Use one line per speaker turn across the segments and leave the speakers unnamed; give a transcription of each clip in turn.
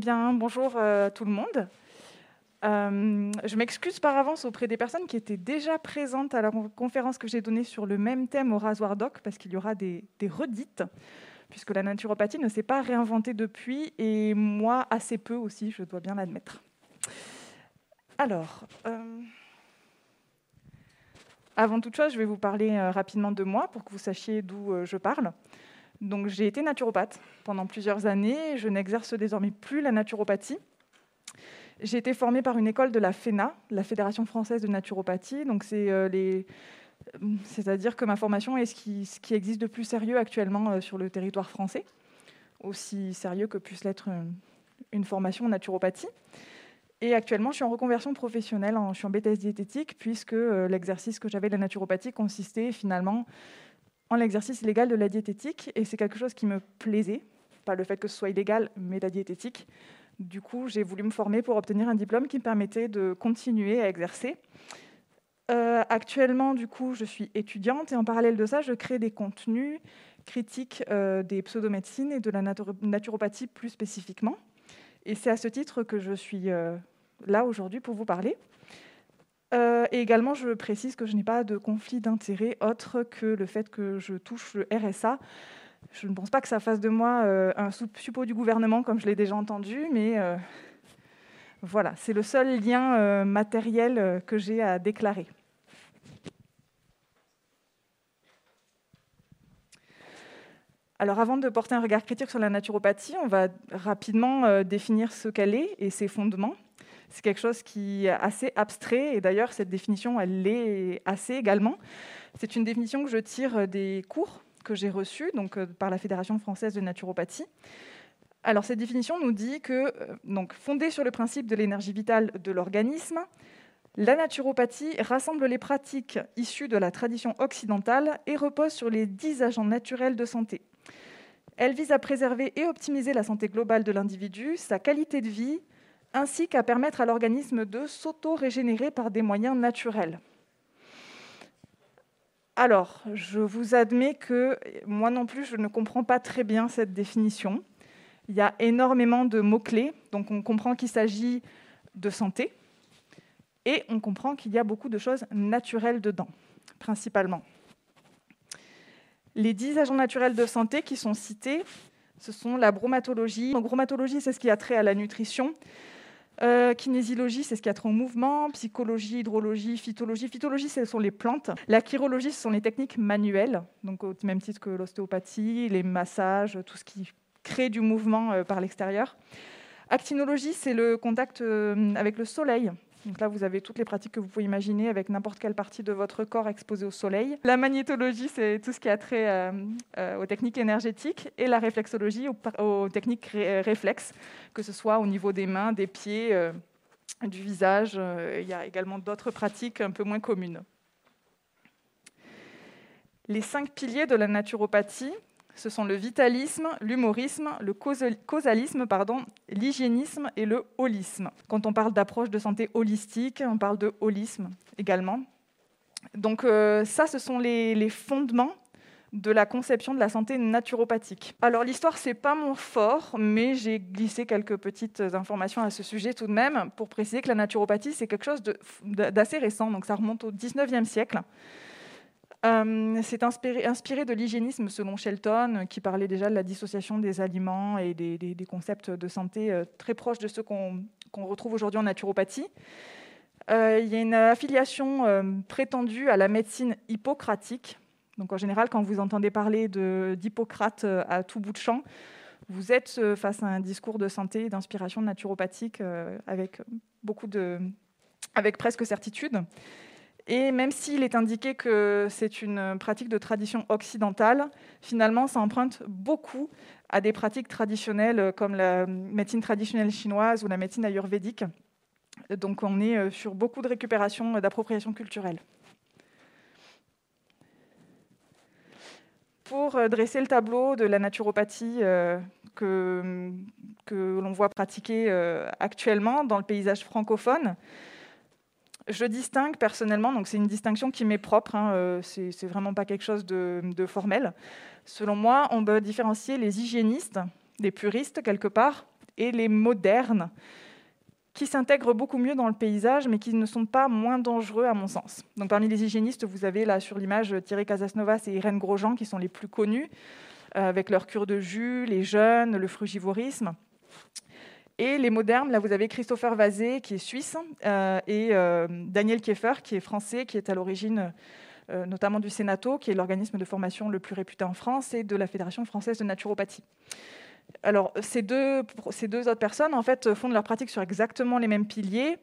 Eh bonjour euh, tout le monde. Euh, je m'excuse par avance auprès des personnes qui étaient déjà présentes à la conférence que j'ai donnée sur le même thème au Rasoir Doc, parce qu'il y aura des, redites, puisque la naturopathie ne s'est pas réinventée depuis, et moi assez peu aussi, je dois bien l'admettre. Alors, euh, avant toute chose, je vais vous parler rapidement de moi pour que vous sachiez d'où je parle. Donc j'ai été naturopathe pendant plusieurs années. Je n'exerce désormais plus la naturopathie. J'ai été formée par une école de la FENA, la Fédération française de naturopathie. Donc c'est euh, c'est-à-dire que ma formation est ce qui, existe de plus sérieux actuellement euh, sur le territoire français, aussi sérieux que puisse l'être une, une, formation naturopathie. Et actuellement, je suis en reconversion professionnelle, je suis en BTS diététique, puisque euh, l'exercice que j'avais de la naturopathie consistait finalement en l'exercice illégal de la diététique, et c'est quelque chose qui me plaisait, pas le fait que ce soit illégal, mais la diététique. Du coup, j'ai voulu me former pour obtenir un diplôme qui me permettait de continuer à exercer. Euh, actuellement, du coup, je suis étudiante et en parallèle de ça, je crée des contenus critiques euh, des pseudomédecines et de la naturopathie plus spécifiquement. Et c'est à ce titre que je suis euh, là aujourd'hui pour vous parler. Euh, et également, je précise que je n'ai pas de conflit d'intérêt autre que le fait que je touche le RSA. Je ne pense pas que ça fasse de moi euh, un suppôt du gouvernement, comme je l'ai déjà entendu, mais euh, voilà, c'est le seul lien matériel que j'ai à déclarer. Alors avant de porter un regard critique sur la naturopathie, on va rapidement définir ce qu'elle est et ses fondements. C'est quelque chose qui est assez abstrait, et d'ailleurs, cette définition, elle l'est assez également. C'est une définition que je tire des cours que j'ai reçus donc, euh, par la Fédération française de naturopathie. Alors, cette définition nous dit que, euh, donc, fondée sur le principe de l'énergie vitale de l'organisme, la naturopathie rassemble les pratiques issues de la tradition occidentale et repose sur les dix agents naturels de santé. Elle vise à préserver et optimiser la santé globale de l'individu, sa qualité de vie, ainsi qu'à permettre à l'organisme de s'auto-régénérer par des moyens naturels. Alors, je vous admets que moi non plus, je ne comprends pas très bien cette définition. Il y a énormément de mots-clés, donc on comprend qu'il s'agit de santé, et on comprend qu'il y a beaucoup de choses naturelles dedans, principalement. Les dix agents naturels de santé qui sont cités, ce sont la bromatologie. La bromatologie, c'est ce qui a trait à la nutrition, euh, kinésiologie, c'est ce qui a trait au mouvement. Psychologie, hydrologie, phytologie. Phytologie, ce sont les plantes. La chirologie, ce sont les techniques manuelles, donc au même titre que l'ostéopathie, les massages, tout ce qui crée du mouvement euh, par l'extérieur. Actinologie, c'est le contact euh, avec le soleil. Donc là, vous avez toutes les pratiques que vous pouvez imaginer avec n'importe quelle partie de votre corps exposée au soleil. La magnétologie, c'est tout ce qui a trait euh, euh, aux techniques énergétiques et la réflexologie aux, techniques euh, réflexes, que ce soit au niveau des mains, des pieds, du visage. il y a également d'autres pratiques un peu moins communes. Les cinq piliers de la naturopathie, ce sont le vitalisme, l'humorisme, le causalisme, pardon, l'hygiénisme et le holisme. Quand on parle d'approche de santé holistique, on parle de holisme également. Donc euh, ça, ce sont les, fondements de la conception de la santé naturopathique. Alors l'histoire, c'est pas mon fort, mais j'ai glissé quelques petites informations à ce sujet tout de même pour préciser que la naturopathie, c'est quelque chose d'assez récent, donc ça remonte au 19e siècle. Euh, c'est inspiré, de l'hygiénisme selon Shelton, qui parlait déjà de la dissociation des aliments et des, concepts de santé euh, très proches de ceux qu'on retrouve aujourd'hui en naturopathie. Euh, il y a une affiliation prétendue à la médecine hippocratique. Donc en général, quand vous entendez parler d'Hippocrate à tout bout de champ, vous êtes face à un discours de santé et d'inspiration naturopathique avec beaucoup de, avec presque certitude. Et même s'il est indiqué que c'est une pratique de tradition occidentale, finalement, ça emprunte beaucoup à des pratiques traditionnelles comme la médecine traditionnelle chinoise ou la médecine ayurvédique. Donc on est euh, sur beaucoup de récupération d'appropriation culturelle. Pour euh, dresser le tableau de la naturopathie euh, que, que l'on voit pratiquer actuellement dans le paysage francophone, je distingue personnellement, donc c'est une distinction qui m'est propre, hein, euh, c'est vraiment pas quelque chose de, formel. Selon moi, on peut différencier les hygiénistes, les puristes quelque part, et les modernes, qui s'intègrent beaucoup mieux dans le paysage, mais qui ne sont pas moins dangereux à mon sens. Donc parmi les hygiénistes, vous avez là sur l'image Thierry Casasnovas et Irène Grosjean qui sont les plus connus, euh, avec leur cure de jus, les jeunes, le frugivorisme. Et les modernes, là vous avez Christopher Vazé qui est suisse euh, et euh, Daniel Kieffer qui est français, qui est à l'origine notamment du Sénato, qui est l'organisme de formation le plus réputé en France, et de la Fédération française de naturopathie. Alors, ces deux, ces deux autres personnes, en fait, font de leur pratique sur exactement les mêmes piliers,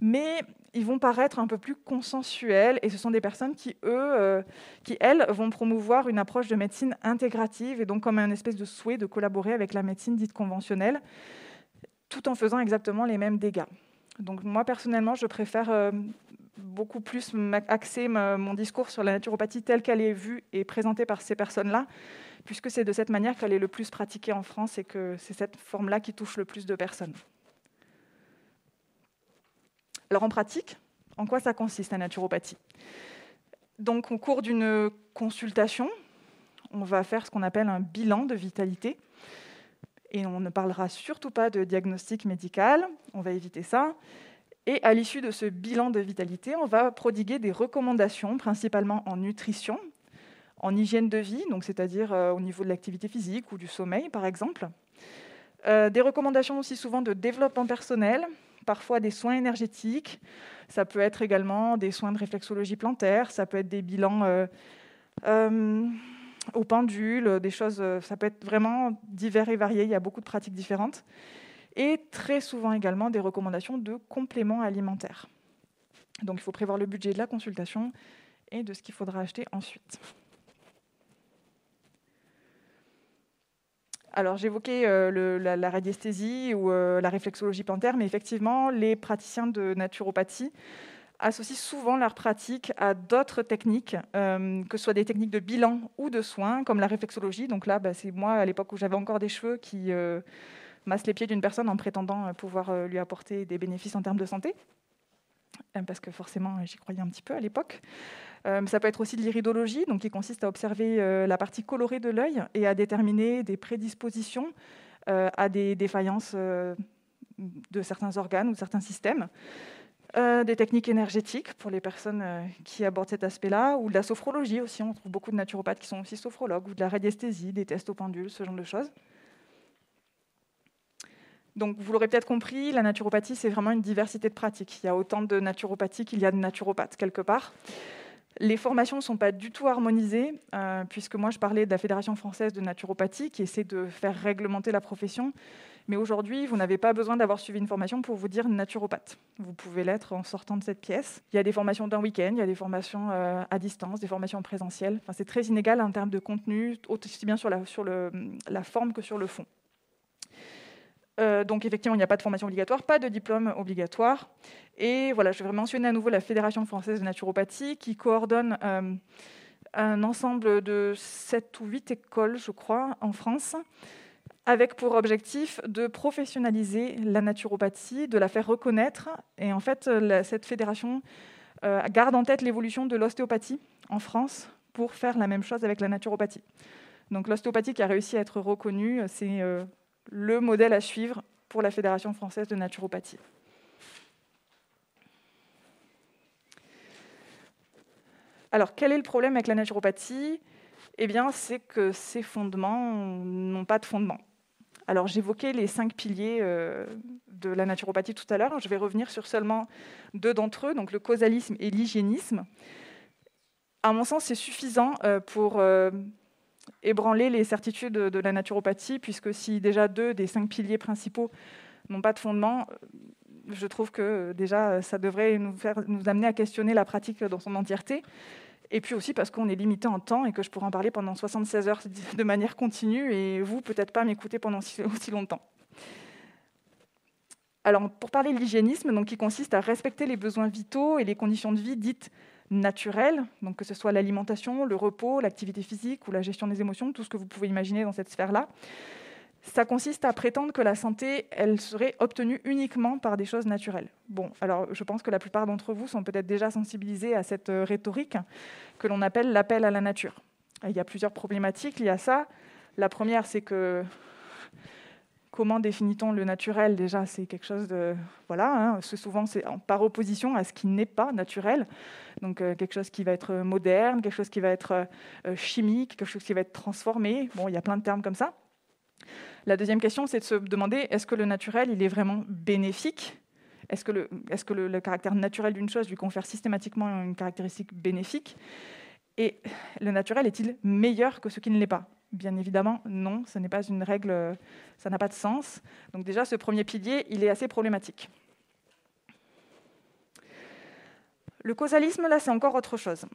mais ils vont paraître un peu plus consensuels, et ce sont des personnes qui, eux, euh, qui, elles, vont promouvoir une approche de médecine intégrative, et donc comme un espèce de souhait de collaborer avec la médecine dite conventionnelle, tout en faisant exactement les mêmes dégâts. Donc moi, personnellement, je préfère euh, beaucoup plus axer mon discours sur la naturopathie telle qu'elle est vue et présentée par ces personnes-là, puisque c'est de cette manière qu'elle est le plus pratiquée en France et que c'est cette forme-là qui touche le plus de personnes. Alors en pratique, en quoi ça consiste la naturopathie? Donc au cours d'une consultation, on va faire ce qu'on appelle un bilan de vitalité. Et on ne parlera surtout pas de diagnostic médical, on va éviter ça. Et à l'issue de ce bilan de vitalité, on va prodiguer des recommandations, principalement en nutrition, en hygiène de vie, c'est-à-dire euh, au niveau de l'activité physique ou du sommeil, par exemple. Euh, des recommandations aussi souvent de développement personnel, parfois des soins énergétiques. Ça peut être également des soins de réflexologie plantaire, ça peut être des bilans euh, au pendule, des choses. Ça peut être vraiment divers et varié. Il y a beaucoup de pratiques différentes. Et très souvent également des recommandations de compléments alimentaires. Donc il faut prévoir le budget de la consultation et de ce qu'il faudra acheter ensuite. Alors j'évoquais euh, la, radiesthésie ou euh, la réflexologie plantaire, mais effectivement, les praticiens de naturopathie associent souvent leur pratique à d'autres techniques, euh, que ce soit des techniques de bilan ou de soins, comme la réflexologie. Donc là, bah, c'est moi, à l'époque où j'avais encore des cheveux, qui masse les pieds d'une personne en prétendant pouvoir lui apporter des bénéfices en termes de santé, parce que forcément, j'y croyais un petit peu à l'époque. Euh, ça peut être aussi de l'iridologie, donc qui consiste à observer euh, la partie colorée de l'œil et à déterminer des prédispositions euh, à des défaillances de certains organes ou de certains systèmes. Des techniques énergétiques pour les personnes qui abordent cet aspect-là, ou de la sophrologie aussi. On trouve beaucoup de naturopathes qui sont aussi sophrologues, ou de la radiesthésie, des tests au pendule, ce genre de choses. Donc, vous l'aurez peut-être compris, la naturopathie, c'est vraiment une diversité de pratiques. Il y a autant de naturopathie qu'il y a de naturopathes, quelque part. Les formations ne sont pas du tout harmonisées, euh, puisque moi je parlais de la Fédération française de naturopathie qui essaie de faire réglementer la profession. Mais aujourd'hui, vous n'avez pas besoin d'avoir suivi une formation pour vous dire naturopathe. Vous pouvez l'être en sortant de cette pièce. Il y a des formations d'un week-end, il y a des formations euh, à distance, des formations en présentiel. Enfin, c'est très inégal en termes de contenu, aussi bien sur la, sur le, la forme que sur le fond. Euh, donc effectivement, il n'y a pas de formation obligatoire, pas de diplôme obligatoire. Et voilà, je vais mentionner à nouveau la Fédération française de naturopathie qui coordonne euh, un ensemble de 7 ou 8 écoles, je crois, en France, avec pour objectif de professionnaliser la naturopathie, de la faire reconnaître. Et en fait, cette fédération euh, garde en tête l'évolution de l'ostéopathie en France pour faire la même chose avec la naturopathie. Donc l'ostéopathie qui a réussi à être reconnue, c'est le modèle à suivre pour la Fédération française de naturopathie. Alors, quel est le problème avec la naturopathie? Eh bien, c'est que ces fondements n'ont pas de fondement. Alors, j'évoquais les cinq piliers euh, de la naturopathie tout à l'heure. Je vais revenir sur seulement deux d'entre eux, donc le causalisme et l'hygiénisme. À mon sens, c'est suffisant euh, pour euh, ébranler les certitudes de la naturopathie, puisque si déjà deux des cinq piliers principaux n'ont pas de fondement, je trouve que déjà ça devrait nous, nous amener à questionner la pratique dans son entièreté. Et puis aussi parce qu'on est limité en temps et que je pourrais en parler pendant 76 heures de manière continue et vous, peut-être pas m'écouter pendant aussi longtemps. Alors, pour parler de l'hygiénisme, donc, qui consiste à respecter les besoins vitaux et les conditions de vie dites naturel, donc que ce soit l'alimentation, le repos, l'activité physique ou la gestion des émotions, tout ce que vous pouvez imaginer dans cette sphère-là. Ça consiste à prétendre que la santé, elle serait obtenue uniquement par des choses naturelles. Bon, alors je pense que la plupart d'entre vous sont peut-être déjà sensibilisés à cette euh, rhétorique que l'on appelle l'appel à la nature. Il y a plusieurs problématiques liées à ça. La première, c'est que comment définit-on le naturel? Déjà, c'est quelque chose de... Voilà, hein, souvent c'est par opposition à ce qui n'est pas naturel. Donc euh, quelque chose qui va être moderne, quelque chose qui va être euh, chimique, quelque chose qui va être transformé. Bon, il y a plein de termes comme ça. La deuxième question, c'est de se demander, est-ce que le naturel, il est vraiment bénéfique? Est-ce que, le, caractère naturel d'une chose lui confère systématiquement une caractéristique bénéfique? Et le naturel est-il meilleur que ce qui ne l'est pas? Bien évidemment, non, ce n'est pas une règle, ça n'a pas de sens. Donc déjà, ce premier pilier, il est assez problématique. Le causalisme, là, c'est encore autre chose.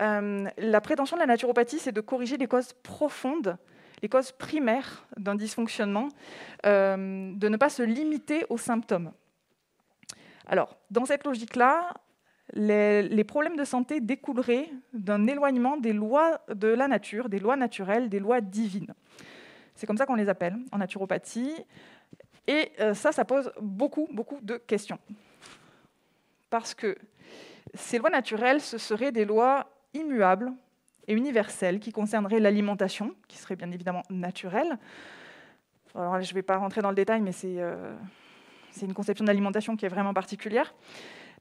Euh, la prétention de la naturopathie, c'est de corriger les causes profondes, les causes primaires d'un dysfonctionnement, euh, de ne pas se limiter aux symptômes. Alors, dans cette logique-là, les, problèmes de santé découleraient d'un éloignement des lois de la nature, des lois naturelles, des lois divines. C'est comme ça qu'on les appelle en naturopathie. Et euh, ça, ça pose beaucoup, beaucoup de questions. Parce que ces lois naturelles, ce seraient des lois immuables et universelles qui concerneraient l'alimentation, qui serait bien évidemment naturelle. Alors, je ne vais pas rentrer dans le détail, mais c'est euh, une conception d'alimentation qui est vraiment particulière.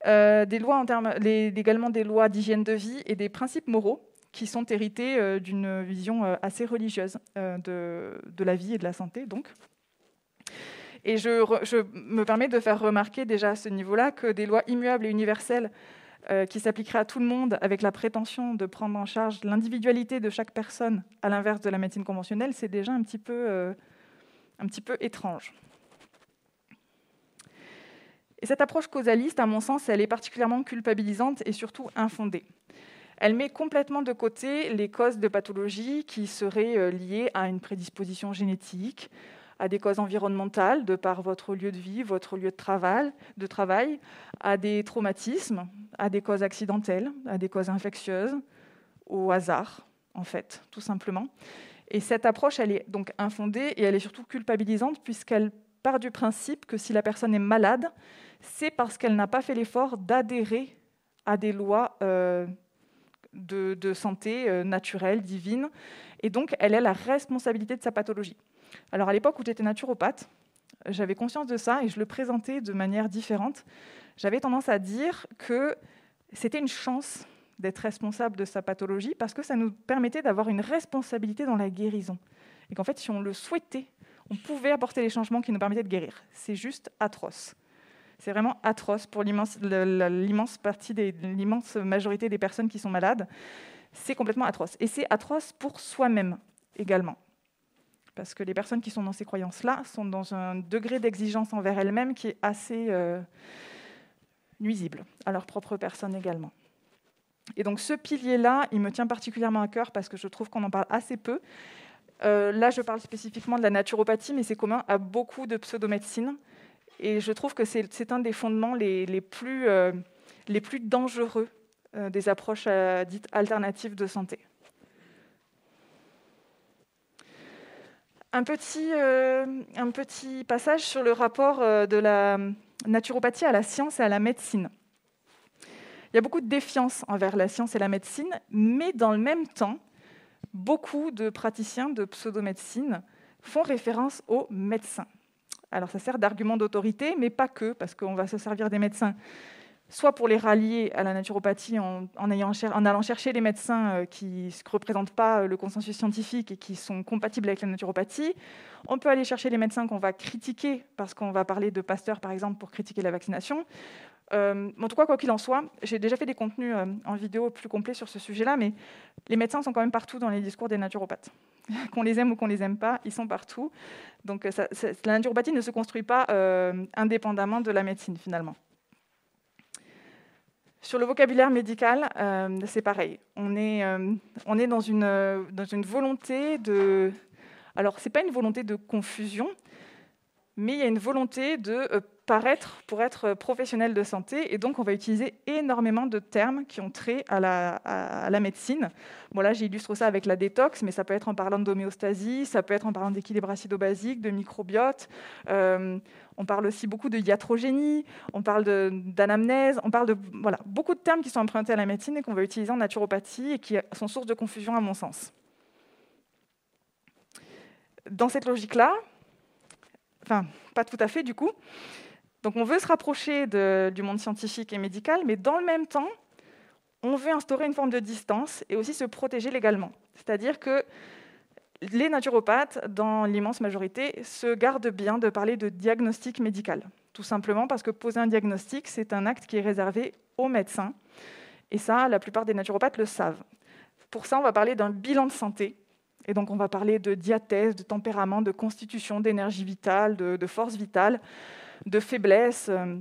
Euh, des lois en termes, également des lois d'hygiène de vie et des principes moraux qui sont hérités euh, d'une vision assez religieuse de, la vie et de la santé. Donc. Et je, me permets de faire remarquer déjà à ce niveau-là que des lois immuables et universelles qui s'appliqueraient à tout le monde avec la prétention de prendre en charge l'individualité de chaque personne, à l'inverse de la médecine conventionnelle, c'est déjà un petit peu, un petit peu étrange. Et cette approche causaliste, à mon sens, elle est particulièrement culpabilisante et surtout infondée. Elle met complètement de côté les causes de pathologie qui seraient euh, liées à une prédisposition génétique, à des causes environnementales de par votre lieu de vie, votre lieu de travail, de travail, à des traumatismes, à des causes accidentelles, à des causes infectieuses, au hasard, en fait, tout simplement. Et cette approche, elle est donc infondée et elle est surtout culpabilisante puisqu'elle part du principe que si la personne est malade, c'est parce qu'elle n'a pas fait l'effort d'adhérer à des lois euh, de, santé euh, naturelle, divine, et donc elle a la responsabilité de sa pathologie. Alors à l'époque où j'étais naturopathe, j'avais conscience de ça et je le présentais de manière différente. J'avais tendance à dire que c'était une chance d'être responsable de sa pathologie parce que ça nous permettait d'avoir une responsabilité dans la guérison. Et qu'en fait, si on le souhaitait, on pouvait apporter les changements qui nous permettaient de guérir. C'est juste atroce. C'est vraiment atroce pour l'immense partie l'immense majorité des personnes qui sont malades. C'est complètement atroce. Et c'est atroce pour soi-même également. Parce que les personnes qui sont dans ces croyances-là sont dans un degré d'exigence envers elles-mêmes qui est assez euh, nuisible à leur propre personne également. Et donc ce pilier-là, il me tient particulièrement à cœur parce que je trouve qu'on en parle assez peu. Euh, là, je parle spécifiquement de la naturopathie, mais c'est commun à beaucoup de pseudomédecines. Et je trouve que c'est un des fondements les, plus, euh, les plus dangereux des approches dites alternatives de santé. Un petit, un petit passage sur le rapport de la naturopathie à la science et à la médecine. Il y a beaucoup de défiance envers la science et la médecine, mais dans le même temps, beaucoup de praticiens de pseudomédecine font référence aux médecins. Alors ça sert d'argument d'autorité, mais pas que, parce qu'on va se servir des médecins soit pour les rallier à la naturopathie en, allant chercher les médecins euh, qui ne représentent pas euh, le consensus scientifique et qui sont compatibles avec la naturopathie. On peut aller chercher les médecins qu'on va critiquer, parce qu'on va parler de Pasteur, par exemple, pour critiquer la vaccination. Euh, en tout cas, quoi qu'il en soit, j'ai déjà fait des contenus en vidéo plus complets sur ce sujet-là, mais les médecins sont quand même partout dans les discours des naturopathes. qu'on les aime ou qu'on les aime pas, ils sont partout. Donc la naturopathie ne se construit pas indépendamment de la médecine finalement. Sur le vocabulaire médical, euh, c'est pareil. On est, est dans, une, dans une volonté de... Alors, ce n'est pas une volonté de confusion, mais il y a une volonté de paraître pour être professionnel de santé. Et donc, on va utiliser énormément de termes qui ont trait à la, à, la médecine. Bon, là, j'illustre ça avec la détox, mais ça peut être en parlant d'homéostasie, ça peut être en parlant d'équilibre acido-basique, de microbiote. Euh, on parle aussi beaucoup de iatrogénie, on parle d'anamnèse, on parle de voilà, beaucoup de termes qui sont empruntés à la médecine et qu'on va utiliser en naturopathie et qui sont source de confusion à mon sens. Dans cette logique-là, enfin, pas tout à fait du coup. Donc on veut se rapprocher du monde scientifique et médical, mais dans le même temps, on veut instaurer une forme de distance et aussi se protéger légalement. C'est-à-dire que les naturopathes, dans l'immense majorité, se gardent bien de parler de diagnostic médical. Tout simplement parce que poser un diagnostic, c'est un acte qui est réservé aux médecins. Et ça, la plupart des naturopathes le savent. Pour ça, on va parler d'un bilan de santé. Et donc, on va parler de diathèse, de tempérament, de constitution, d'énergie vitale, de, force vitale, de faiblesse. Euh,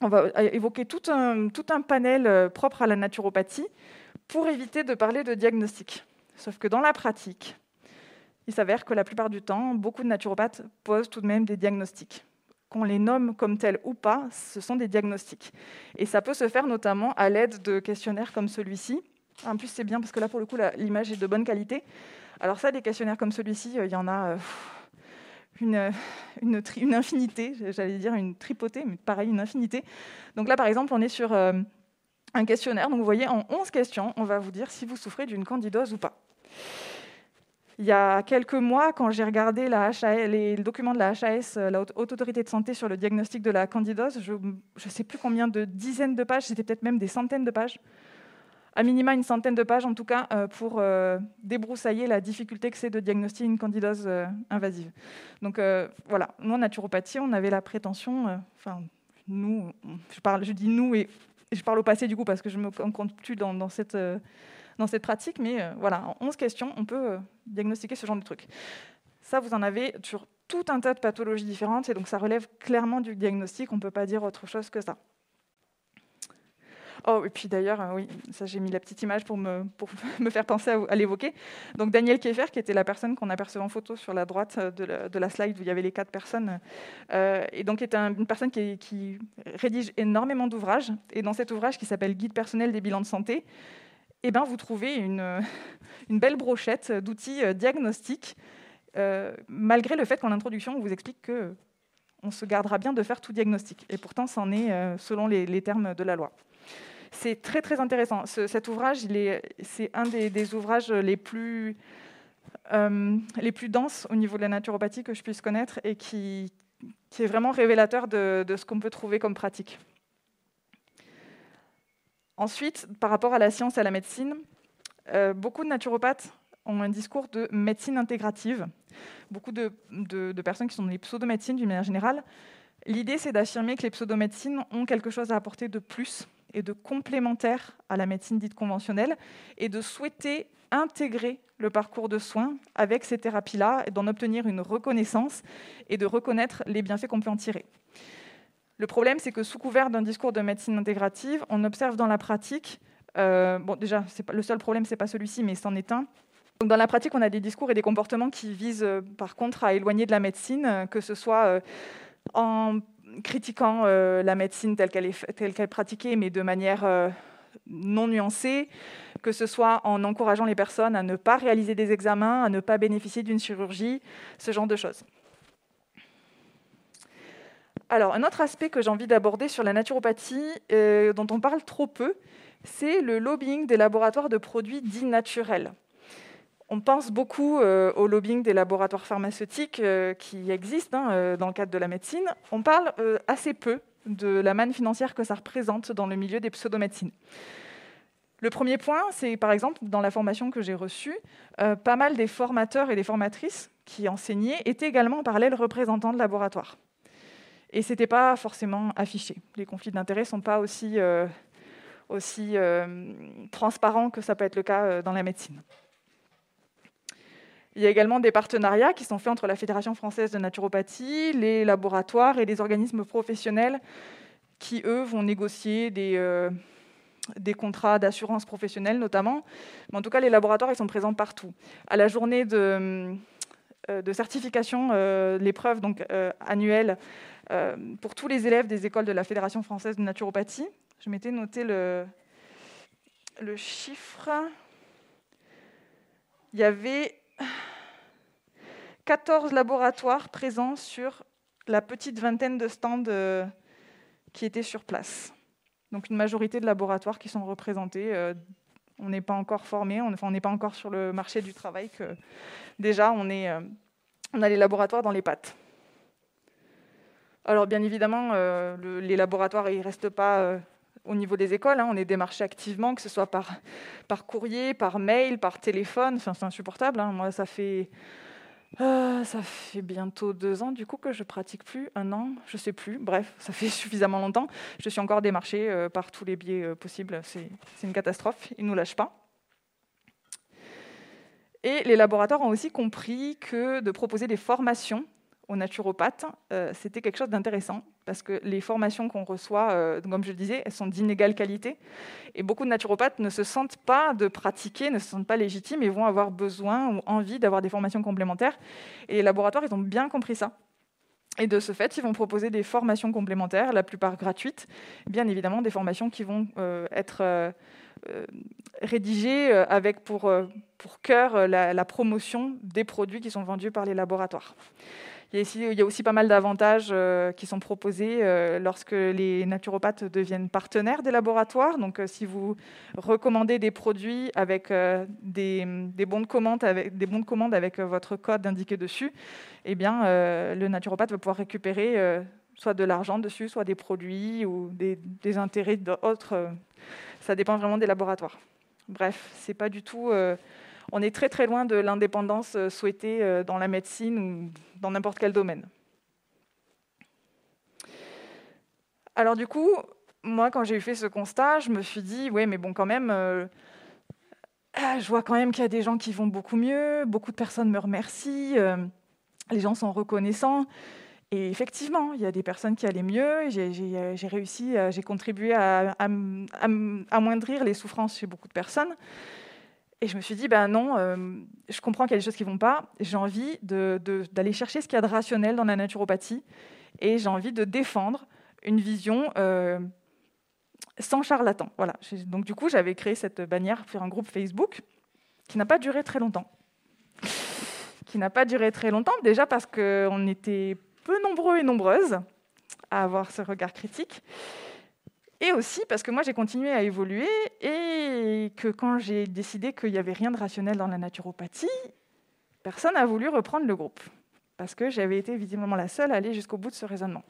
on va évoquer tout un, tout un panel euh, propre à la naturopathie pour éviter de parler de diagnostic. Sauf que dans la pratique, il s'avère que la plupart du temps, beaucoup de naturopathes posent tout de même des diagnostics. Qu'on les nomme comme tels ou pas, ce sont des diagnostics. Et ça peut se faire notamment à l'aide de questionnaires comme celui-ci. En plus, c'est bien parce que là, pour le coup, l'image est de bonne qualité. Alors ça, des questionnaires comme celui-ci, euh, il y en a euh, une, une, infinité, j'allais dire une tripotée, mais pareil, une infinité. Donc là, par exemple, on est sur euh, un questionnaire. Donc vous voyez, en 11 questions, on va vous dire si vous souffrez d'une candidose ou pas. Il y a quelques mois, quand j'ai regardé la les documents de la HAS, euh, la Haute Autorité de Santé, sur le diagnostic de la candidose, je ne sais plus combien de dizaines de pages, c'était peut-être même des centaines de pages, à minima une centaine de pages en tout cas, euh, pour euh, débroussailler la difficulté que c'est de diagnostiquer une candidose invasive. Donc voilà, nous en naturopathie, on avait la prétention, enfin nous, je, parle, je dis nous et je parle au passé du coup parce que je me compte plus dans, cette dans cette pratique, mais euh, voilà, en 11 questions, on peut euh, diagnostiquer ce genre de truc. Ça, vous en avez sur tout un tas de pathologies différentes, et donc ça relève clairement du diagnostic, on ne peut pas dire autre chose que ça. Oh, et puis d'ailleurs, euh, oui, ça j'ai mis la petite image pour me, pour me faire penser à, l'évoquer. Donc Daniel Kieffer, qui était la personne qu'on apercevait en photo sur la droite de la, slide où il y avait les quatre personnes, et donc est une personne qui, rédige énormément d'ouvrages. Et dans cet ouvrage qui s'appelle Guide personnel des bilans de santé, eh ben, vous trouvez une, une belle brochette d'outils euh, diagnostiques, euh, malgré le fait qu'en introduction, on vous explique que on se gardera bien de faire tout diagnostic. Et pourtant, c'en est euh, selon les, termes de la loi. C'est très très intéressant. cet ouvrage, c'est un des, ouvrages les plus, les plus denses au niveau de la naturopathie que je puisse connaître et qui, est vraiment révélateur de, de ce qu'on peut trouver comme pratique. Ensuite, par rapport à la science et à la médecine, euh, beaucoup de naturopathes ont un discours de médecine intégrative. Beaucoup de, personnes qui sont les pseudomédecines d'une manière générale. L'idée, c'est d'affirmer que les pseudomédecines ont quelque chose à apporter de plus et de complémentaire à la médecine dite conventionnelle et de souhaiter intégrer le parcours de soins avec ces thérapies-là et d'en obtenir une reconnaissance et de reconnaître les bienfaits qu'on peut en tirer. Le problème, c'est que sous couvert d'un discours de médecine intégrative, on observe dans la pratique, euh, bon déjà, le seul problème, c'est pas celui-ci, mais c'en est un. Donc, dans la pratique, on a des discours et des comportements qui visent, euh, par contre, à éloigner de la médecine, euh, que ce soit en critiquant la médecine telle qu'elle est, pratiquée, mais de manière non nuancée, que ce soit en encourageant les personnes à ne pas réaliser des examens, à ne pas bénéficier d'une chirurgie, ce genre de choses. Alors, un autre aspect que j'ai envie d'aborder sur la naturopathie, euh, dont on parle trop peu, c'est le lobbying des laboratoires de produits dits naturels. On pense beaucoup euh, au lobbying des laboratoires pharmaceutiques euh, qui existent hein, dans le cadre de la médecine. On parle assez peu de la manne financière que ça représente dans le milieu des pseudomédecines. Le premier point, c'est par exemple dans la formation que j'ai reçue, pas mal des formateurs et des formatrices qui enseignaient étaient également en parallèle représentants de laboratoires. Et ce n'était pas forcément affiché. Les conflits d'intérêts ne sont pas aussi, euh, aussi euh, transparents que ça peut être le cas euh, dans la médecine. Il y a également des partenariats qui sont faits entre la Fédération française de naturopathie, les laboratoires et les organismes professionnels qui, eux, vont négocier des, des contrats d'assurance professionnelle notamment. Mais en tout cas, les laboratoires, ils sont présents partout. À la journée de, de certification, l'épreuve donc annuelle euh, pour tous les élèves des écoles de la Fédération française de naturopathie. Je m'étais noté le, le chiffre. Il y avait 14 laboratoires présents sur la petite vingtaine de stands euh, qui étaient sur place. Donc une majorité de laboratoires qui sont représentés. Euh, on n'est pas encore formé, on n'est pas encore sur le marché du travail que déjà on, est, on a les laboratoires dans les pattes. Alors bien évidemment, les laboratoires, ils ne restent pas au niveau des écoles. Hein. on est démarché activement, que ce soit par, par courrier, par mail, par téléphone. Enfin, c'est insupportable. Hein. Moi, ça fait euh, ça fait bientôt deux ans du coup que je pratique plus, un an, je sais plus. Bref, ça fait suffisamment longtemps. Je suis encore démarchée euh, par tous les biais euh, possibles. C'est une catastrophe. Ils nous lâchent pas. Et les laboratoires ont aussi compris que de proposer des formations aux naturopathes, euh, c'était quelque chose d'intéressant parce que les formations qu'on reçoit, euh, comme je le disais, elles sont d'inégale qualité. Et beaucoup de naturopathes ne se sentent pas de pratiquer, ne se sentent pas légitimes et vont avoir besoin ou envie d'avoir des formations complémentaires. Et les laboratoires, ils ont bien compris ça. Et de ce fait, ils vont proposer des formations complémentaires, la plupart gratuites, bien évidemment des formations qui vont euh, être rédigées avec pour, cœur la promotion des produits qui sont vendus par les laboratoires. Il y, a aussi, pas mal d'avantages euh, qui sont proposés euh, lorsque les naturopathes deviennent partenaires des laboratoires. Donc, euh, si vous recommandez des produits avec des, bons de commande avec, votre code indiqué dessus, eh bien, le naturopathe va pouvoir récupérer soit de l'argent dessus, soit des produits ou des, des intérêts d'autres. ça dépend vraiment des laboratoires. Bref, c'est pas du tout on est très très loin de l'indépendance euh, souhaitée euh, dans la médecine ou dans n'importe quel domaine. Alors du coup, moi quand j'ai fait ce constat, je me suis dit, oui mais bon quand même, euh, ah, je vois quand même qu'il y a des gens qui vont beaucoup mieux, beaucoup de personnes me remercient, les gens sont reconnaissants. Et effectivement, il y a des personnes qui allaient mieux. J'ai réussi, j'ai contribué à, amoindrir les souffrances chez beaucoup de personnes. Et je me suis dit, ben non, euh, je comprends qu'il y a des choses qui ne vont pas. J'ai envie d'aller chercher ce qu'il y a de rationnel dans la naturopathie. Et j'ai envie de défendre une vision euh, sans charlatan. Voilà. Donc du coup, j'avais créé cette bannière sur un groupe Facebook qui n'a pas duré très longtemps. qui n'a pas duré très longtemps, déjà parce qu'on était peu nombreux et nombreuses à avoir ce regard critique. Et aussi parce que moi, j'ai continué à évoluer et que quand j'ai décidé qu'il n'y avait rien de rationnel dans la naturopathie, personne n'a voulu reprendre le groupe. Parce que j'avais été visiblement la seule à aller jusqu'au bout de ce raisonnement.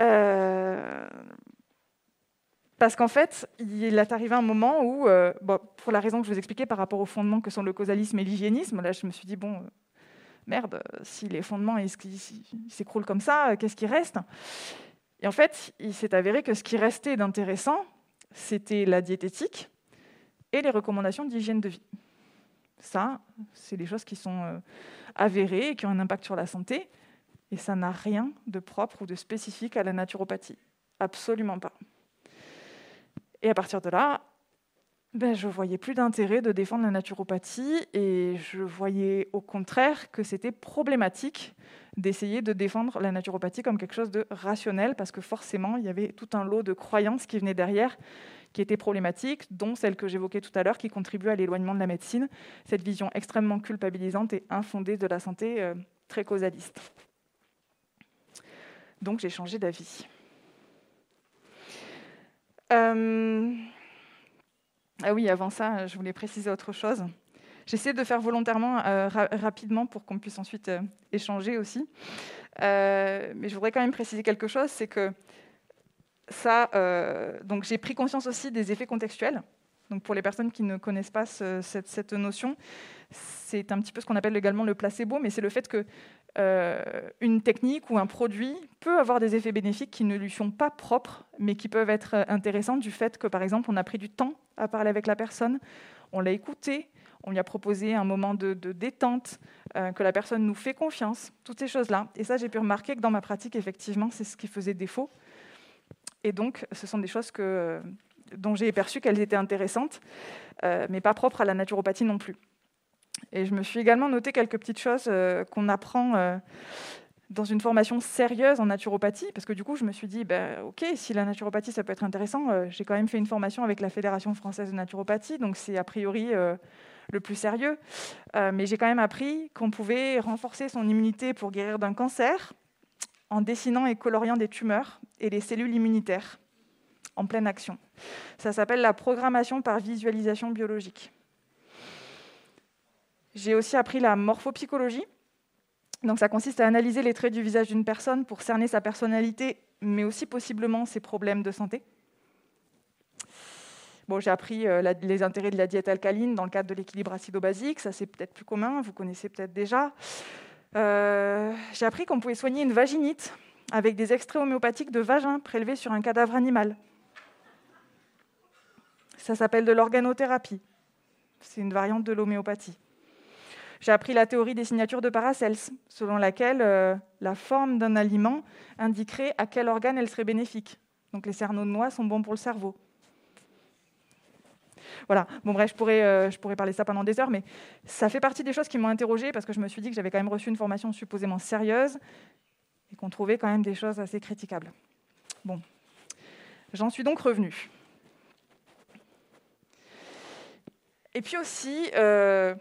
Euh, parce qu'en fait, il est arrivé un moment où, euh, pour la raison que je vous expliquais par rapport aux fondements que sont le causalisme et l'hygiénisme, là je me suis dit, bon, euh, merde, si les fondements s'écroulent comme ça, qu'est-ce qui reste? Et en fait, il s'est avéré que ce qui restait d'intéressant, c'était la diététique et les recommandations d'hygiène de vie. Ça, c'est des choses qui sont euh, avérées et qui ont un impact sur la santé. Et ça n'a rien de propre ou de spécifique à la naturopathie. Absolument pas. Et à partir de là, ben, je voyais plus d'intérêt de défendre la naturopathie et je voyais au contraire que c'était problématique d'essayer de défendre la naturopathie comme quelque chose de rationnel parce que forcément il y avait tout un lot de croyances qui venaient derrière qui étaient problématiques, dont celle que j'évoquais tout à l'heure qui contribue à l'éloignement de la médecine, cette vision extrêmement culpabilisante et infondée de la santé euh, très causaliste. Donc j'ai changé d'avis. Euh, ah oui, avant ça, je voulais préciser autre chose. J'essaie de faire volontairement euh, rapidement pour qu'on puisse ensuite euh, échanger aussi. Euh, mais je voudrais quand même préciser quelque chose, c'est que ça, donc j'ai pris conscience aussi des effets contextuels. Donc pour les personnes qui ne connaissent pas cette, notion, c'est un petit peu ce qu'on appelle également le placebo, mais c'est le fait que une technique ou un produit peut avoir des effets bénéfiques qui ne lui sont pas propres, mais qui peuvent être intéressants du fait que, par exemple, on a pris du temps à parler avec la personne, on l'a écouté, on lui a proposé un moment de, détente, euh, que la personne nous fait confiance, toutes ces choses-là. Et ça, j'ai pu remarquer que dans ma pratique, effectivement, c'est ce qui faisait défaut. Et donc, ce sont des choses que, dont j'ai perçu qu'elles étaient intéressantes, euh, mais pas propres à la naturopathie non plus. Et je me suis également noté quelques petites choses euh, qu'on apprend dans une formation sérieuse en naturopathie, parce que du coup, je me suis dit, ben, ok, si la naturopathie, ça peut être intéressant, j'ai quand même fait une formation avec la Fédération française de naturopathie, donc c'est a priori le plus sérieux. Euh, mais j'ai quand même appris qu'on pouvait renforcer son immunité pour guérir d'un cancer en dessinant et coloriant des tumeurs et les cellules immunitaires en pleine action. Ça s'appelle la programmation par visualisation biologique. J'ai aussi appris la morphopsychologie. Donc ça consiste à analyser les traits du visage d'une personne pour cerner sa personnalité, mais aussi possiblement ses problèmes de santé. Bon, j'ai appris euh, les intérêts de la diète alcaline dans le cadre de l'équilibre acido-basique, ça c'est peut-être plus commun, vous connaissez peut-être déjà. Euh, j'ai appris qu'on pouvait soigner une vaginite avec des extraits homéopathiques de vagin prélevés sur un cadavre animal. Ça s'appelle de l'organothérapie. C'est une variante de l'homéopathie. J'ai appris la théorie des signatures de Paracels, selon laquelle euh, la forme d'un aliment indiquerait à quel organe elle serait bénéfique. Donc les cerneaux de noix sont bons pour le cerveau. Voilà. Bon, bref, je pourrais, euh, je pourrais parler ça pendant des heures, mais ça fait partie des choses qui m'ont interrogée parce que je me suis dit que j'avais quand même reçu une formation supposément sérieuse et qu'on trouvait quand même des choses assez critiquables. Bon, j'en suis donc revenue. Et puis aussi, euh,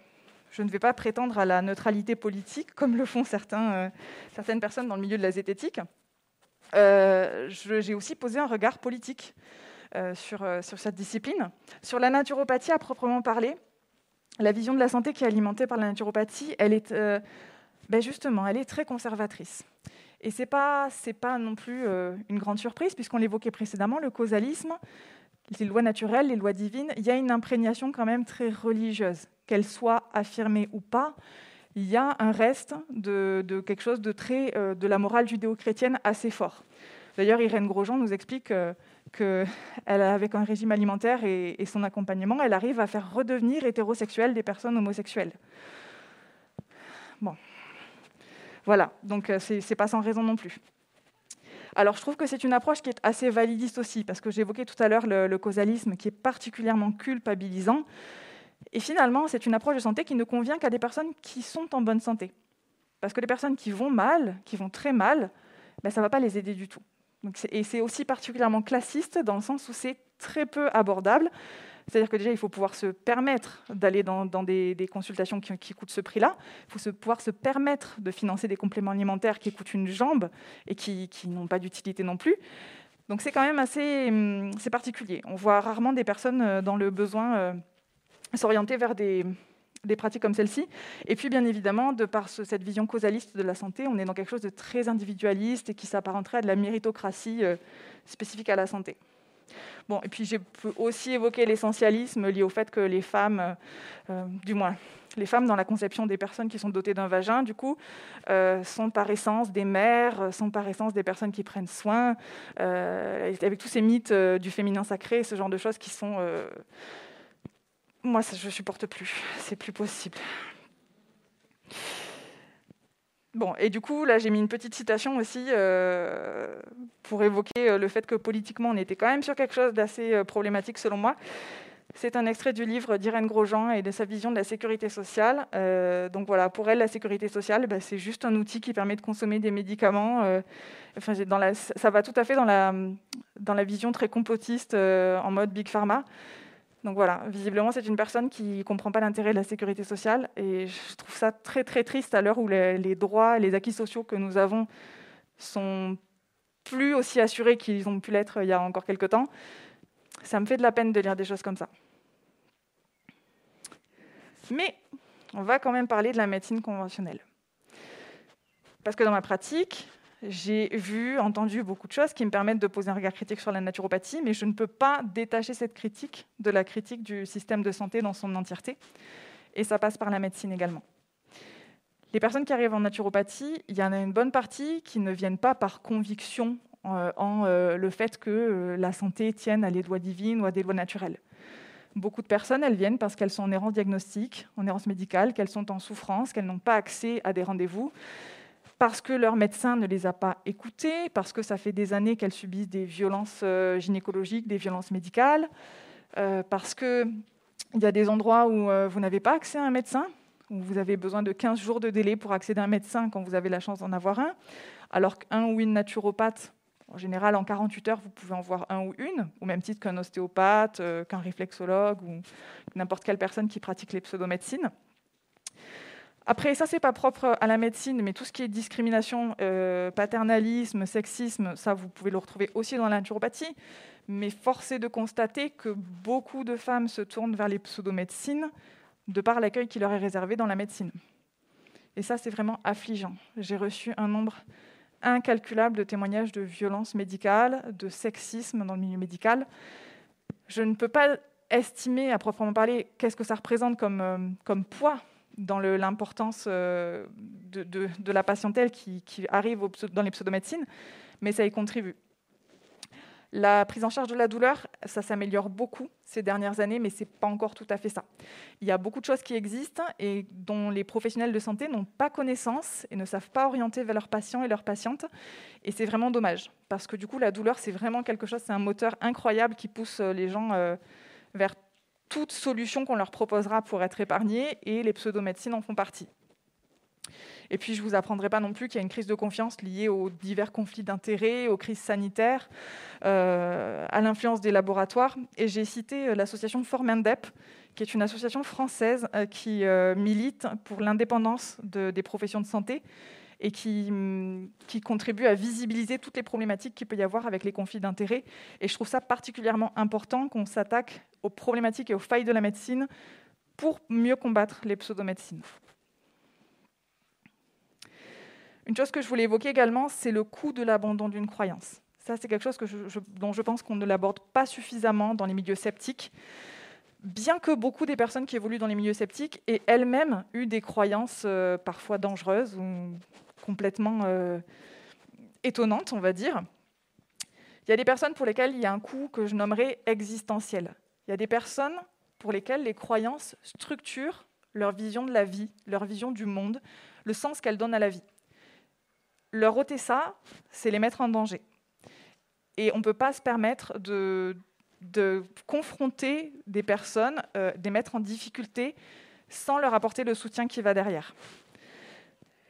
je ne vais pas prétendre à la neutralité politique comme le font euh, certaines personnes dans le milieu de la zététique. J'ai aussi posé un regard politique euh, sur, euh, cette discipline. Sur la naturopathie à proprement parler, la vision de la santé qui est alimentée par la naturopathie, elle est euh, ben justement, elle est très conservatrice. Et ce n'est pas non plus une grande surprise, puisqu'on l'évoquait précédemment, le causalisme, les lois naturelles, les lois divines, il y a une imprégnation quand même très religieuse, qu'elle soit affirmée ou pas. Il y a un reste de, quelque chose de très de la morale judéo-chrétienne assez fort. D'ailleurs, Irène Grosjean nous explique qu'elle, avec un régime alimentaire et, son accompagnement, elle arrive à faire redevenir hétérosexuelles des personnes homosexuelles. Bon, voilà, donc euh, c'est, pas sans raison non plus. Alors je trouve que c'est une approche qui est assez validiste aussi, parce que j'évoquais tout à l'heure le, causalisme qui est particulièrement culpabilisant. Et finalement, c'est une approche de santé qui ne convient qu'à des personnes qui sont en bonne santé. Parce que les personnes qui vont mal, qui vont très mal, ben, ça ne va pas les aider du tout et c'est aussi particulièrement classiste dans le sens où c'est très peu abordable. C'est-à-dire que déjà, il faut pouvoir se permettre d'aller dans, des, consultations qui, coûtent ce prix-là. Il faut se, pouvoir se permettre de financer des compléments alimentaires qui coûtent une jambe et qui, n'ont pas d'utilité non plus. Donc c'est quand même assez hum, particulier. On voit rarement des personnes euh, dans le besoin euh, s'orienter vers des, des pratiques comme celle-ci. Et puis, bien évidemment, de par cette vision causaliste de la santé, on est dans quelque chose de très individualiste et qui s'apparenterait à de la méritocratie euh, spécifique à la santé. Et puis, j'ai aussi évoqué l'essentialisme lié au fait que les femmes, euh, euh, du moins les femmes dans la conception des personnes qui sont dotées d'un vagin, du coup, sont par essence des mères, sont par essence des personnes qui prennent soin, avec tous ces mythes du féminin sacré, ce genre de choses qui sont moi, ça, je supporte plus. C'est plus possible. Bon, et du coup, là, j'ai mis une petite citation aussi euh, pour évoquer euh, le fait que politiquement, on était quand même sur quelque chose d'assez euh, problématique, selon moi. C'est un extrait du livre d'Irène Grosjean et de sa vision de la sécurité sociale. donc voilà, pour elle, la sécurité sociale, bah, c'est juste un outil qui permet de consommer des médicaments. enfin, dans la, ça va tout à fait dans la, dans la vision très complotiste en mode Big Pharma. Donc voilà, visiblement, c'est une personne qui ne comprend pas l'intérêt de la sécurité sociale. Et je trouve ça très, très triste à l'heure où les, droits les acquis sociaux que nous avons sont plus aussi assurés qu'ils ont pu l'être il y a encore quelques temps. Ça me fait de la peine de lire des choses comme ça. Mais on va quand même parler de la médecine conventionnelle. Parce que dans ma pratique, j'ai vu, entendu beaucoup de choses qui me permettent de poser un regard critique sur la naturopathie, mais je ne peux pas détacher cette critique de la critique du système de santé dans son entièreté. Et ça passe par la médecine également. Les personnes qui arrivent en naturopathie, il y en a une bonne partie qui ne viennent pas par conviction euh, en euh, le fait que euh, la santé tienne à des lois divines ou à des lois naturelles. Beaucoup de personnes, elles viennent parce qu'elles sont en errance diagnostique, en errance médicale, qu'elles sont en souffrance, qu'elles n'ont pas accès à des rendez-vous, parce que leur médecin ne les a pas écoutées, parce que ça fait des années qu'elles subissent des violences euh, gynécologiques, des violences médicales, euh, parce qu'il y a des endroits où euh, vous n'avez pas accès à un médecin, où vous avez besoin de 15 jours de délai pour accéder à un médecin quand vous avez la chance d'en avoir un, alors qu'un ou une naturopathe, en général, en 48 heures, vous pouvez en voir un ou une, au même titre qu'un ostéopathe, qu'un réflexologue ou n'importe quelle personne qui pratique les pseudomédecines. Après, ça, c'est pas propre à la médecine, mais tout ce qui est discrimination, euh, paternalisme, sexisme, ça, vous pouvez le retrouver aussi dans la naturopathie. Mais force est de constater que beaucoup de femmes se tournent vers les pseudomédecines de par l'accueil qui leur est réservé dans la médecine. Et ça, c'est vraiment affligeant. J'ai reçu un nombre incalculable de témoignages de violences médicales, de sexisme dans le milieu médical. Je ne peux pas estimer à proprement parler qu'est-ce que ça représente comme, euh, comme poids dans l'importance euh, de, la patientèle qui, qui arrive dans les pseudomédecines, mais ça y contribue. La prise en charge de la douleur, ça s'améliore beaucoup ces dernières années, mais ce n'est pas encore tout à fait ça. Il y a beaucoup de choses qui existent et dont les professionnels de santé n'ont pas connaissance et ne savent pas orienter vers leurs patients et leurs patientes. Et c'est vraiment dommage, parce que du coup, la douleur, c'est vraiment quelque chose, c'est un moteur incroyable qui pousse euh, les gens euh, vers toute solution qu'on leur proposera pour être épargnés, et les pseudomédecines en font partie. Et puis, je ne vous apprendrai pas non plus qu'il y a une crise de confiance liée aux divers conflits d'intérêts, aux crises sanitaires, euh, à l'influence des laboratoires. Et j'ai cité euh, l'association Formendep, qui est une association française euh, qui milite pour l'indépendance des professions de santé et qui, mm, qui, contribue à visibiliser toutes les problématiques qu'il peut y avoir avec les conflits d'intérêts. Et je trouve ça particulièrement important qu'on s'attaque aux problématiques et aux failles de la médecine pour mieux combattre les pseudomédecines. Une chose que je voulais évoquer également, c'est le coût de l'abandon d'une croyance. Ça, c'est quelque chose dont je pense qu'on ne l'aborde pas suffisamment dans les milieux sceptiques, bien que beaucoup des personnes qui évoluent dans les milieux sceptiques aient elles-mêmes eu des croyances euh, parfois dangereuses ou complètement euh, étonnantes, on va dire. Il y a des personnes pour lesquelles il y a un coût que je nommerais existentiel. Il y a des personnes pour lesquelles les croyances structurent leur vision de la vie, leur vision du monde, le sens qu'elles donnent à la vie leur ôter ça, c'est les mettre en danger. Et on ne peut pas se permettre de, confronter des personnes, euh, de les mettre en difficulté sans leur apporter le soutien qui va derrière.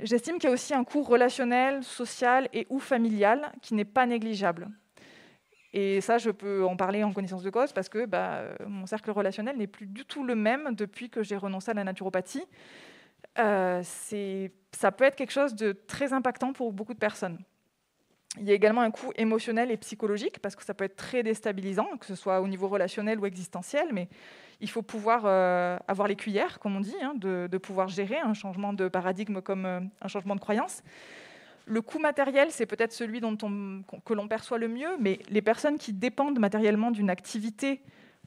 J'estime qu'il y a aussi un coût relationnel, social et ou familial qui n'est pas négligeable. Et ça, je peux en parler en connaissance de cause parce que bah, mon cercle relationnel n'est plus du tout le même depuis que j'ai renoncé à la naturopathie. Euh, ça peut être quelque chose de très impactant pour beaucoup de personnes. Il y a également un coût émotionnel et psychologique, parce que ça peut être très déstabilisant, que ce soit au niveau relationnel ou existentiel, mais il faut pouvoir euh, avoir les cuillères, comme on dit, hein, de, pouvoir gérer un changement de paradigme comme euh, un changement de croyance. Le coût matériel, c'est peut-être celui que l'on perçoit le mieux, mais les personnes qui dépendent matériellement d'une activité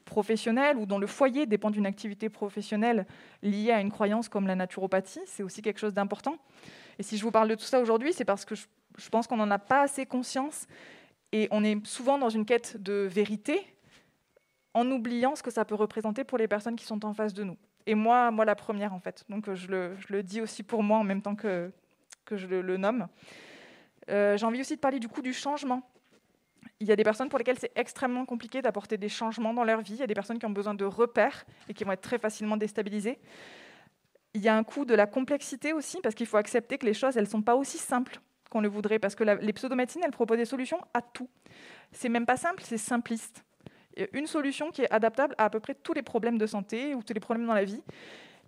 professionnelle ou dont le foyer dépend d'une activité professionnelle liée à une croyance comme la naturopathie, c'est aussi quelque chose d'important. Et si je vous parle de tout ça aujourd'hui, c'est parce que je, pense qu'on n'en a pas assez conscience et on est souvent dans une quête de vérité en oubliant ce que ça peut représenter pour les personnes qui sont en face de nous. Et moi, moi la première en fait. Donc je le, je le dis aussi pour moi en même temps que, que je le, nomme. Euh, j'ai envie aussi de parler du coup du changement. Il y a des personnes pour lesquelles c'est extrêmement compliqué d'apporter des changements dans leur vie. Il y a des personnes qui ont besoin de repères et qui vont être très facilement déstabilisées. Il y a un coût de la complexité aussi, parce qu'il faut accepter que les choses, elles ne sont pas aussi simples qu'on le voudrait, parce que les pseudomédecines, elles proposent des solutions à tout. C'est même pas simple, c'est simpliste. Une solution qui est adaptable à à peu près tous les problèmes de santé ou tous les problèmes dans la vie.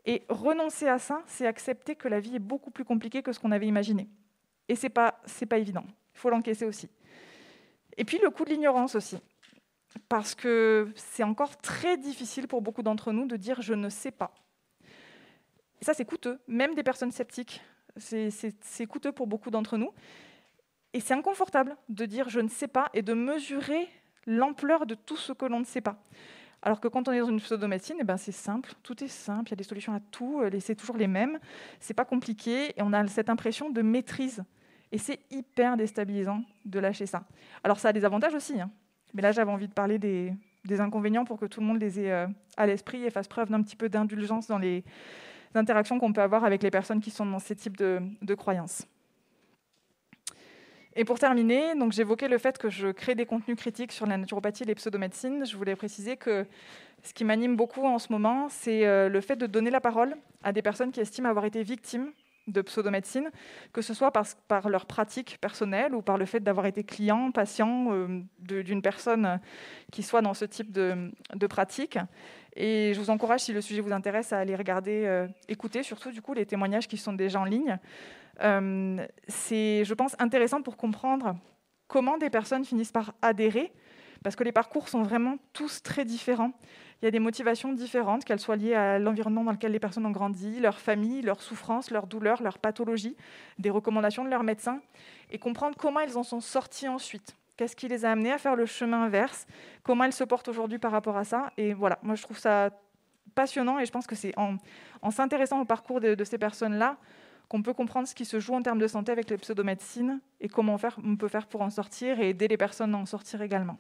Et renoncer à ça, c'est accepter que la vie est beaucoup plus compliquée que ce qu'on avait imaginé. Et ce n'est pas, pas évident. Il faut l'encaisser aussi. Et puis le coût de l'ignorance aussi. Parce que c'est encore très difficile pour beaucoup d'entre nous de dire je ne sais pas. Et ça, c'est coûteux, même des personnes sceptiques. C'est coûteux pour beaucoup d'entre nous. Et c'est inconfortable de dire je ne sais pas et de mesurer l'ampleur de tout ce que l'on ne sait pas. Alors que quand on est dans une pseudomédecine, eh ben c'est simple, tout est simple, il y a des solutions à tout, c'est toujours les mêmes, c'est pas compliqué, et on a cette impression de maîtrise et c'est hyper déstabilisant de lâcher ça. Alors ça a des avantages aussi, hein. mais là j'avais envie de parler des, inconvénients pour que tout le monde les ait euh, à l'esprit et fasse preuve d'un petit peu d'indulgence dans les interactions qu'on peut avoir avec les personnes qui sont dans ces types de, croyances. Et pour terminer, j'évoquais le fait que je crée des contenus critiques sur la naturopathie et les pseudomédecines. Je voulais préciser que ce qui m'anime beaucoup en ce moment, c'est euh, le fait de donner la parole à des personnes qui estiment avoir été victimes de pseudomédecine, que ce soit par, par, leur pratique personnelle ou par le fait d'avoir été client, patient euh, d'une personne qui soit dans ce type de, pratique. Et je vous encourage, si le sujet vous intéresse, à aller regarder, euh, écouter surtout du coup les témoignages qui sont déjà en ligne. Euh, c'est, je pense, intéressant pour comprendre comment des personnes finissent par adhérer parce que les parcours sont vraiment tous très différents. Il y a des motivations différentes, qu'elles soient liées à l'environnement dans lequel les personnes ont grandi, leur famille, leurs souffrances, leurs douleurs, leurs pathologies, des recommandations de leurs médecins, et comprendre comment ils en sont sortis ensuite. Qu'est-ce qui les a amenés à faire le chemin inverse? Comment elles se portent aujourd'hui par rapport à ça? Et voilà, moi je trouve ça passionnant et je pense que c'est en, s'intéressant au parcours de, ces personnes-là qu'on peut comprendre ce qui se joue en termes de santé avec les pseudomédecines et comment on, peut faire pour en sortir et aider les personnes à en sortir également.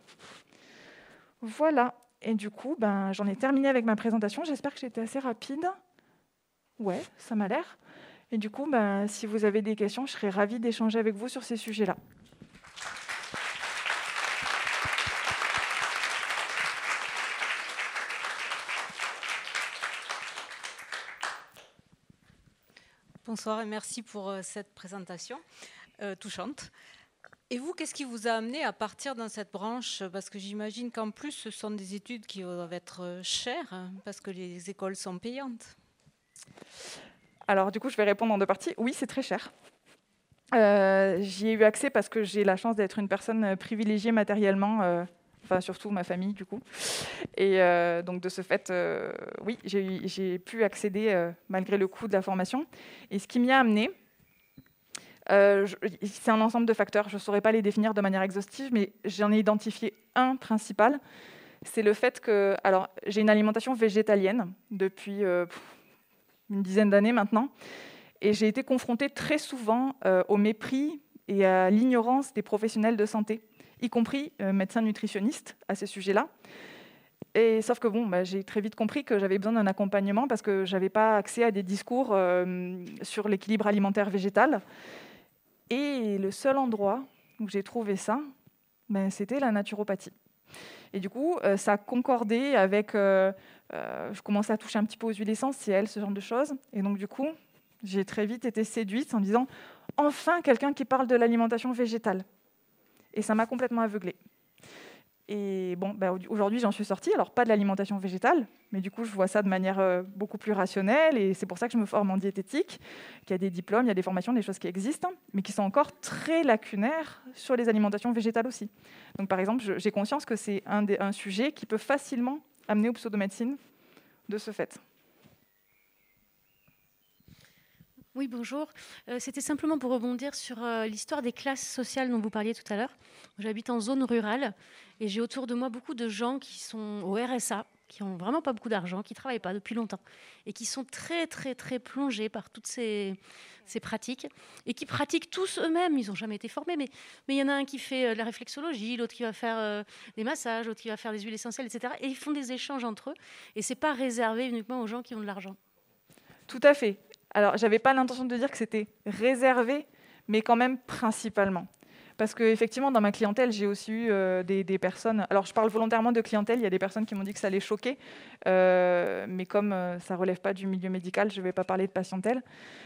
Voilà, et du coup, ben, j'en ai terminé avec ma présentation. J'espère que j'ai été assez rapide. Ouais, ça m'a l'air. Et du coup, ben, si vous avez des questions, je serais ravie d'échanger avec vous sur ces sujets-là.
Bonsoir et merci pour euh, cette présentation euh, touchante. Et vous, qu'est-ce qui vous a amené à partir dans cette branche? Parce que j'imagine qu'en plus, ce sont des études qui doivent être euh, chères, hein, parce que les écoles sont payantes.
Alors, du coup, je vais répondre en deux parties. Oui, c'est très cher. J'y ai eu accès parce que j'ai la chance d'être une personne privilégiée matériellement, enfin surtout ma famille du coup. Et donc de ce fait, oui, j'ai pu accéder malgré le coût de la formation. Et ce qui m'y a amené, euh, c'est un ensemble de facteurs, je ne saurais pas les définir de manière exhaustive, mais j'en ai identifié un principal. C'est le fait que, j'ai une alimentation végétalienne depuis euh, une dizaine d'années maintenant, et j'ai été confrontée très souvent euh, au mépris et à l'ignorance des professionnels de santé, y compris médecins nutritionnistes, à ces sujets-là. Et, sauf que bon, bah, j'ai très vite compris que j'avais besoin d'un accompagnement parce que je n'avais pas accès à des discours sur l'équilibre alimentaire végétal. Et le seul endroit où j'ai trouvé ça, ben, c'était la naturopathie. Et du coup, euh, ça concordait avec. Euh, euh, je commençais à toucher un petit peu aux huiles essentielles, ce genre de choses. Et donc, du coup, j'ai très vite été séduite en disant enfin quelqu'un qui parle de l'alimentation végétale. Et ça m'a complètement aveuglée. Et bon, ben, aujourd'hui, j'en suis sortie. Alors, pas de l'alimentation végétale, mais du coup, je vois ça de manière euh, beaucoup plus rationnelle. Et c'est pour ça que je me forme en diététique, qu'il y a des diplômes, il y a des formations, des choses qui existent, mais qui sont encore très lacunaires sur les alimentations végétales aussi. Donc, par exemple, j'ai conscience que c'est un, un sujet qui peut facilement amener aux pseudomédecines de ce fait.
Oui, bonjour. Euh, c'était simplement pour rebondir sur euh, l'histoire des classes sociales dont vous parliez tout à l'heure. J'habite en zone rurale et j'ai autour de moi beaucoup de gens qui sont au RSA, qui ont vraiment pas beaucoup d'argent, qui travaillent pas depuis longtemps et qui sont très très très plongés par toutes ces, pratiques et qui pratiquent tous eux-mêmes. Ils n'ont jamais été formés, mais il y en a un qui fait euh, la réflexologie, l'autre qui va faire des massages, l'autre qui va faire des huiles essentielles, etc. Et ils font des échanges entre eux et c'est pas réservé uniquement aux gens qui ont de l'argent.
Tout à fait. Alors, j'avais pas l'intention de dire que c'était réservé, mais quand même principalement. Parce qu'effectivement, dans ma clientèle, j'ai aussi eu euh, des, personnes. Alors, je parle volontairement de clientèle. Il y a des personnes qui m'ont dit que ça les choquait. Euh, mais comme euh, ça ne relève pas du milieu médical, je ne vais pas parler de patientèle.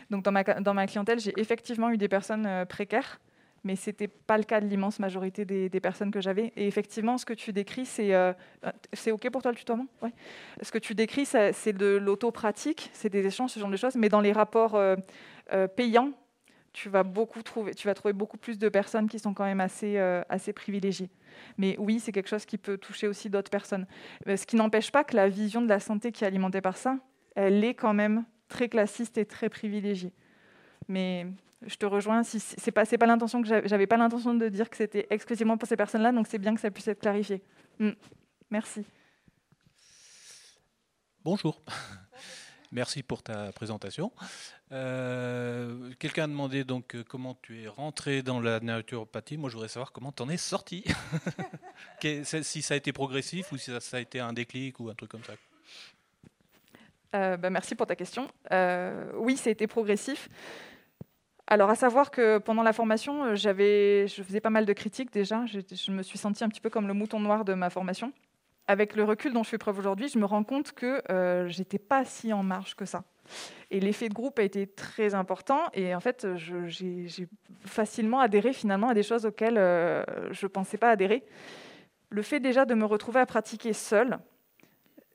Donc, dans ma, dans ma clientèle, j'ai effectivement eu des personnes précaires mais ce n'était pas le cas de l'immense majorité des, personnes que j'avais. Et effectivement, ce que tu décris, c'est... Euh, c'est OK pour toi le tutoiement? Ouais. Ce que tu décris, c'est de l'auto-pratique, c'est des échanges, ce genre de choses, mais dans les rapports euh, euh, payants, tu vas, beaucoup trouver, tu vas trouver beaucoup plus de personnes qui sont quand même assez, assez privilégiées. Mais oui, c'est quelque chose qui peut toucher aussi d'autres personnes. Ce qui n'empêche pas que la vision de la santé qui est alimentée par ça, elle est quand même très classiste et très privilégiée. Mais je te rejoins. Si c'est pas, pas l'intention que j'avais, pas l'intention de dire que c'était exclusivement pour ces personnes-là, donc c'est bien que ça puisse être clarifié. Mm. Merci.
Bonjour. Merci pour ta présentation. Euh, quelqu'un a demandé donc euh, comment tu es rentré dans la naturopathie. Moi, je voudrais savoir comment tu en es sorti. si ça a été progressif ou si ça, a été un déclic ou un truc comme ça.
Euh, bah, merci pour ta question. oui, ça a été progressif. Alors, à savoir que pendant la formation, euh, je faisais pas mal de critiques déjà. Je, me suis sentie un petit peu comme le mouton noir de ma formation. Avec le recul dont je fais preuve aujourd'hui, je me rends compte que euh, j'étais pas si en marge que ça. Et l'effet de groupe a été très important. Et en fait, j'ai facilement adhéré finalement à des choses auxquelles euh, je ne pensais pas adhérer. Le fait déjà de me retrouver à pratiquer seule,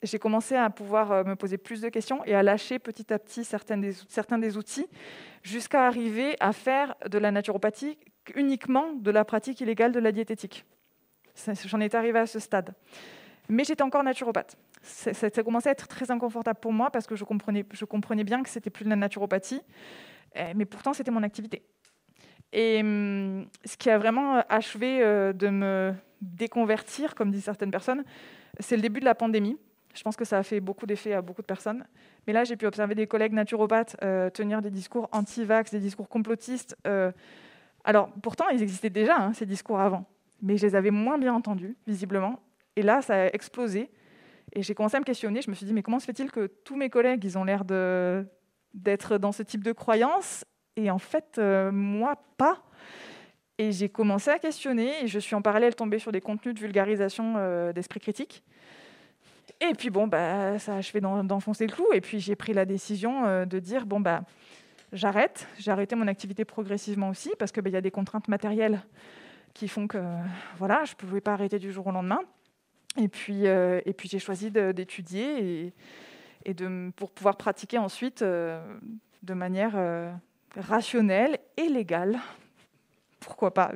j'ai commencé à pouvoir euh, me poser plus de questions et à lâcher petit à petit certains des, outils jusqu'à arriver à faire de la naturopathie uniquement de la pratique illégale de la diététique. J'en étais arrivée à ce stade. Mais j'étais encore naturopathe. Ça, a commencé à être très inconfortable pour moi parce que je comprenais, je comprenais bien que c'était plus de la naturopathie, eh, mais pourtant c'était mon activité. Et hum, ce qui a vraiment achevé euh, de me déconvertir, comme disent certaines personnes, c'est le début de la pandémie. Je pense que ça a fait beaucoup d'effet à beaucoup de personnes. Mais là, j'ai pu observer des collègues naturopathes euh, tenir des discours anti-vax, des discours complotistes. Euh, alors, pourtant, ils existaient déjà, hein, ces discours avant. Mais je les avais moins bien entendus, visiblement. Et là, ça a explosé. Et j'ai commencé à me questionner. Je me suis dit, mais comment se fait-il que tous mes collègues, ils ont l'air d'être dans ce type de croyance Et en fait, euh, moi, pas? Et j'ai commencé à questionner. Et je suis en parallèle tombée sur des contenus de vulgarisation d'esprit critique. Et puis bon, bah, ça a achevé d'enfoncer le clou. Et puis j'ai pris la décision euh, de dire bon bah j'arrête. J'ai arrêté mon activité progressivement aussi parce qu'il bah, y a des contraintes matérielles qui font que voilà, je ne pouvais pas arrêter du jour au lendemain. Et puis, euh, et puis j'ai choisi d'étudier et, de, pour pouvoir pratiquer ensuite euh, de manière rationnelle et légale pourquoi pas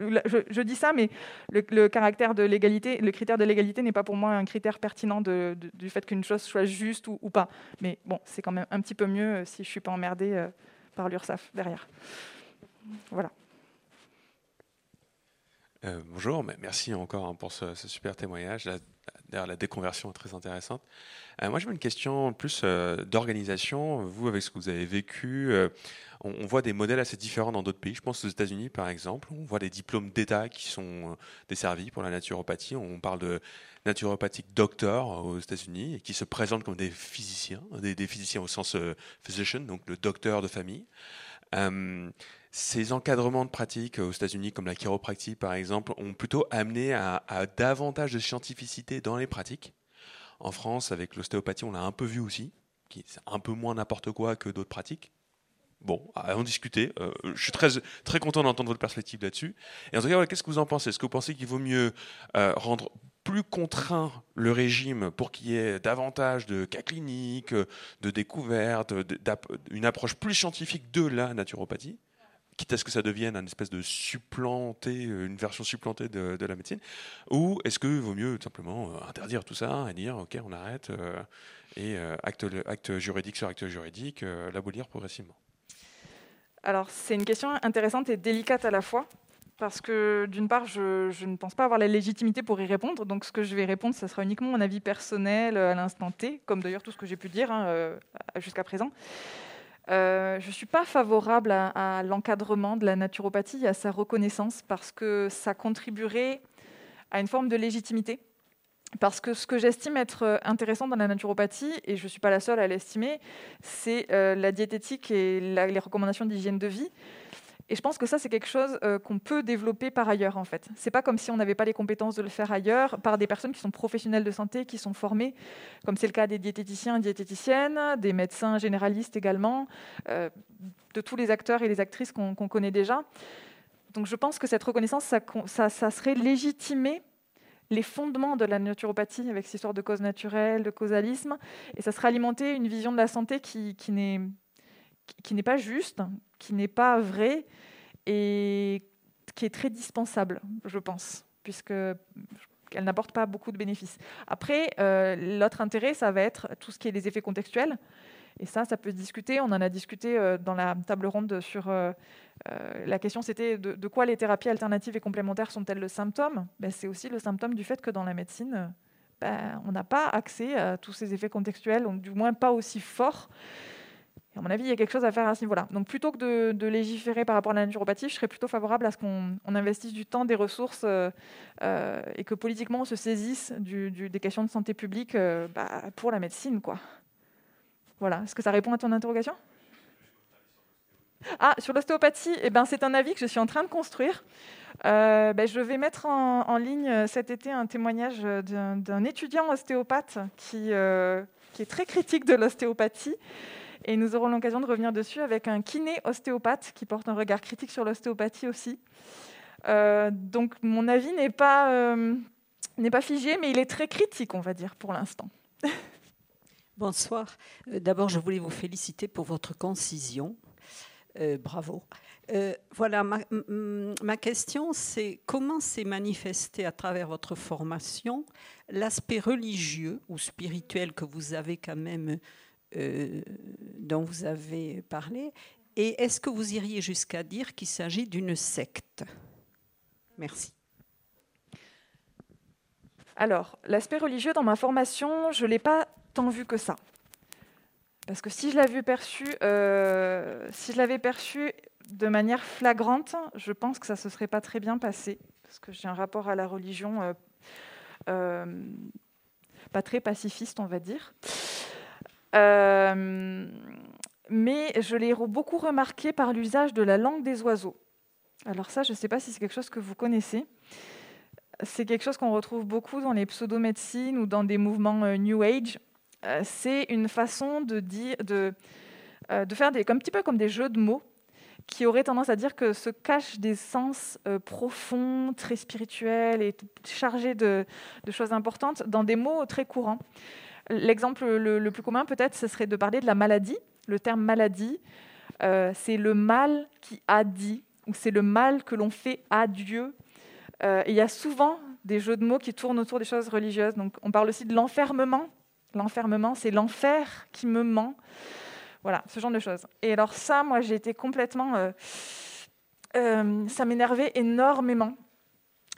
je, dis ça, mais le, caractère de l'égalité, le critère de l'égalité n'est pas pour moi un critère pertinent du fait qu'une chose soit juste ou, pas. Mais bon, c'est quand même un petit peu mieux euh, si je suis pas emmerdée euh, par l'URSSAF derrière. Voilà.
Euh, bonjour, merci encore hein, pour ce, super témoignage. D'ailleurs, la déconversion est très intéressante. moi, j'ai une question plus d'organisation. Vous, avec ce que vous avez vécu, on, voit des modèles assez différents dans d'autres pays. Je pense aux États-Unis, par exemple. On voit des diplômes d'État qui sont euh, desservis pour la naturopathie. On parle de naturopathique doctor aux États-Unis et qui se présentent comme des physiciens, des, physiciens au sens euh, physician, donc le docteur de famille. Euh, ces encadrements de pratiques aux États-Unis, comme la chiropractie par exemple, ont plutôt amené à, davantage de scientificité dans les pratiques. En France, avec l'ostéopathie, on l'a un peu vu aussi, qui est un peu moins n'importe quoi que d'autres pratiques. Bon, à en discuter. Euh, je suis très, très content d'entendre votre perspective là-dessus. Et en tout cas, qu'est-ce que vous en pensez? Est-ce que vous pensez qu'il vaut mieux euh, rendre plus contraint le régime pour qu'il y ait davantage de cas cliniques, de découvertes, une approche plus scientifique de la naturopathie? Quitte à ce que ça devienne une espèce de supplanté, une version supplantée de, la médecine, ou est-ce qu'il vaut mieux simplement euh, interdire tout ça et dire ok on arrête et acte, juridique sur acte juridique, l'abolir progressivement?
Alors, c'est une question intéressante et délicate à la fois, parce que d'une part, je, ne pense pas avoir la légitimité pour y répondre. Donc, ce que je vais répondre, ce sera uniquement mon avis personnel à l'instant T, comme d'ailleurs tout ce que j'ai pu dire hein, euh, jusqu'à présent. Euh, je ne suis pas favorable à l'encadrement de la naturopathie à sa reconnaissance, parce que ça contribuerait à une forme de légitimité parce que ce que j'estime être euh, intéressant dans la naturopathie, et je ne suis pas la seule à l'estimer, c'est euh, la diététique et les recommandations d'hygiène de vie. Et je pense que ça, c'est quelque chose euh, qu'on peut développer par ailleurs, en fait. C'est pas comme si on n'avait pas les compétences de le faire ailleurs, par des personnes qui sont professionnelles de santé, qui sont formées, comme c'est le cas des diététiciens et diététiciennes, des médecins généralistes également, de tous les acteurs et les actrices qu'on connaît déjà. Donc je pense que cette reconnaissance, ça, ça, ça serait légitimé les fondements de la naturopathie avec cette histoire de cause naturelle, de causalisme, et ça sera alimenter une vision de la santé qui, qui n'est qui n'est pas juste, qui n'est pas vraie et qui est très dispensable, je pense, puisque elle n'apporte pas beaucoup de bénéfices. Après, euh, l'autre intérêt, ça va être tout ce qui est des effets contextuels. Et ça, ça peut se discuter. On en a discuté euh, dans la table ronde sur euh, la question, c'était de, quoi les thérapies alternatives et complémentaires sont-elles le symptôme? Ben, C'est aussi le symptôme du fait que dans la médecine, ben, on n'a pas accès à tous ces effets contextuels, ou du moins pas aussi forts. À mon avis, il y a quelque chose à faire à ce niveau-là. Donc plutôt que de, légiférer par rapport à la naturopathie, je serais plutôt favorable à ce qu'on investisse du temps, des ressources, et que politiquement on se saisisse des questions de santé publique bah, pour la médecine. quoi. Voilà. Est-ce que ça répond à ton interrogation? Ah, sur l'ostéopathie, eh ben, c'est un avis que je suis en train de construire. Euh, ben, je vais mettre en, ligne euh, cet été un témoignage d'un étudiant ostéopathe euh, qui, est très critique de l'ostéopathie. Et nous aurons l'occasion de revenir dessus avec un kiné ostéopathe qui porte un regard critique sur l'ostéopathie aussi. donc mon avis n'est pas, n'est pas figé, mais il est très critique, on va dire, pour l'instant.
Bonsoir. D'abord, je voulais vous féliciter pour votre concision. bravo. voilà, ma, ma question, c'est comment s'est manifesté à travers votre formation l'aspect religieux ou spirituel que vous avez quand même, dont vous avez parlé, et est-ce que vous iriez jusqu'à dire qu'il s'agit d'une secte? Merci.
Alors, l'aspect religieux dans ma formation, je ne l'ai pas tant vu que ça. Parce que si je l'avais perçu, euh, si je l'avais perçu de manière flagrante, je pense que ça ne se serait pas très bien passé. Parce que j'ai un rapport à la religion euh, euh, pas très pacifiste, on va dire mais je l'ai beaucoup remarqué par l'usage de la langue des oiseaux. Alors ça, je ne sais pas si c'est quelque chose que vous connaissez. C'est quelque chose qu'on retrouve beaucoup dans les pseudomédecines ou dans des mouvements euh, New Age. Euh, c'est une façon de, euh, faire des, un petit peu comme des jeux de mots qui auraient tendance à dire que se cachent des sens profonds, très spirituels et chargés de, choses importantes dans des mots très courants. L'exemple le, plus commun, peut-être, ce serait de parler de la maladie. Le terme maladie, euh, c'est le mal qui a dit, ou c'est le mal que l'on fait à Dieu. Euh, il y a souvent des jeux de mots qui tournent autour des choses religieuses. Donc, on parle aussi de l'enfermement. L'enfermement, c'est l'enfer qui me ment. Voilà, ce genre de choses. Et alors ça, moi, j'ai été complètement... Euh, ça m'énervait énormément.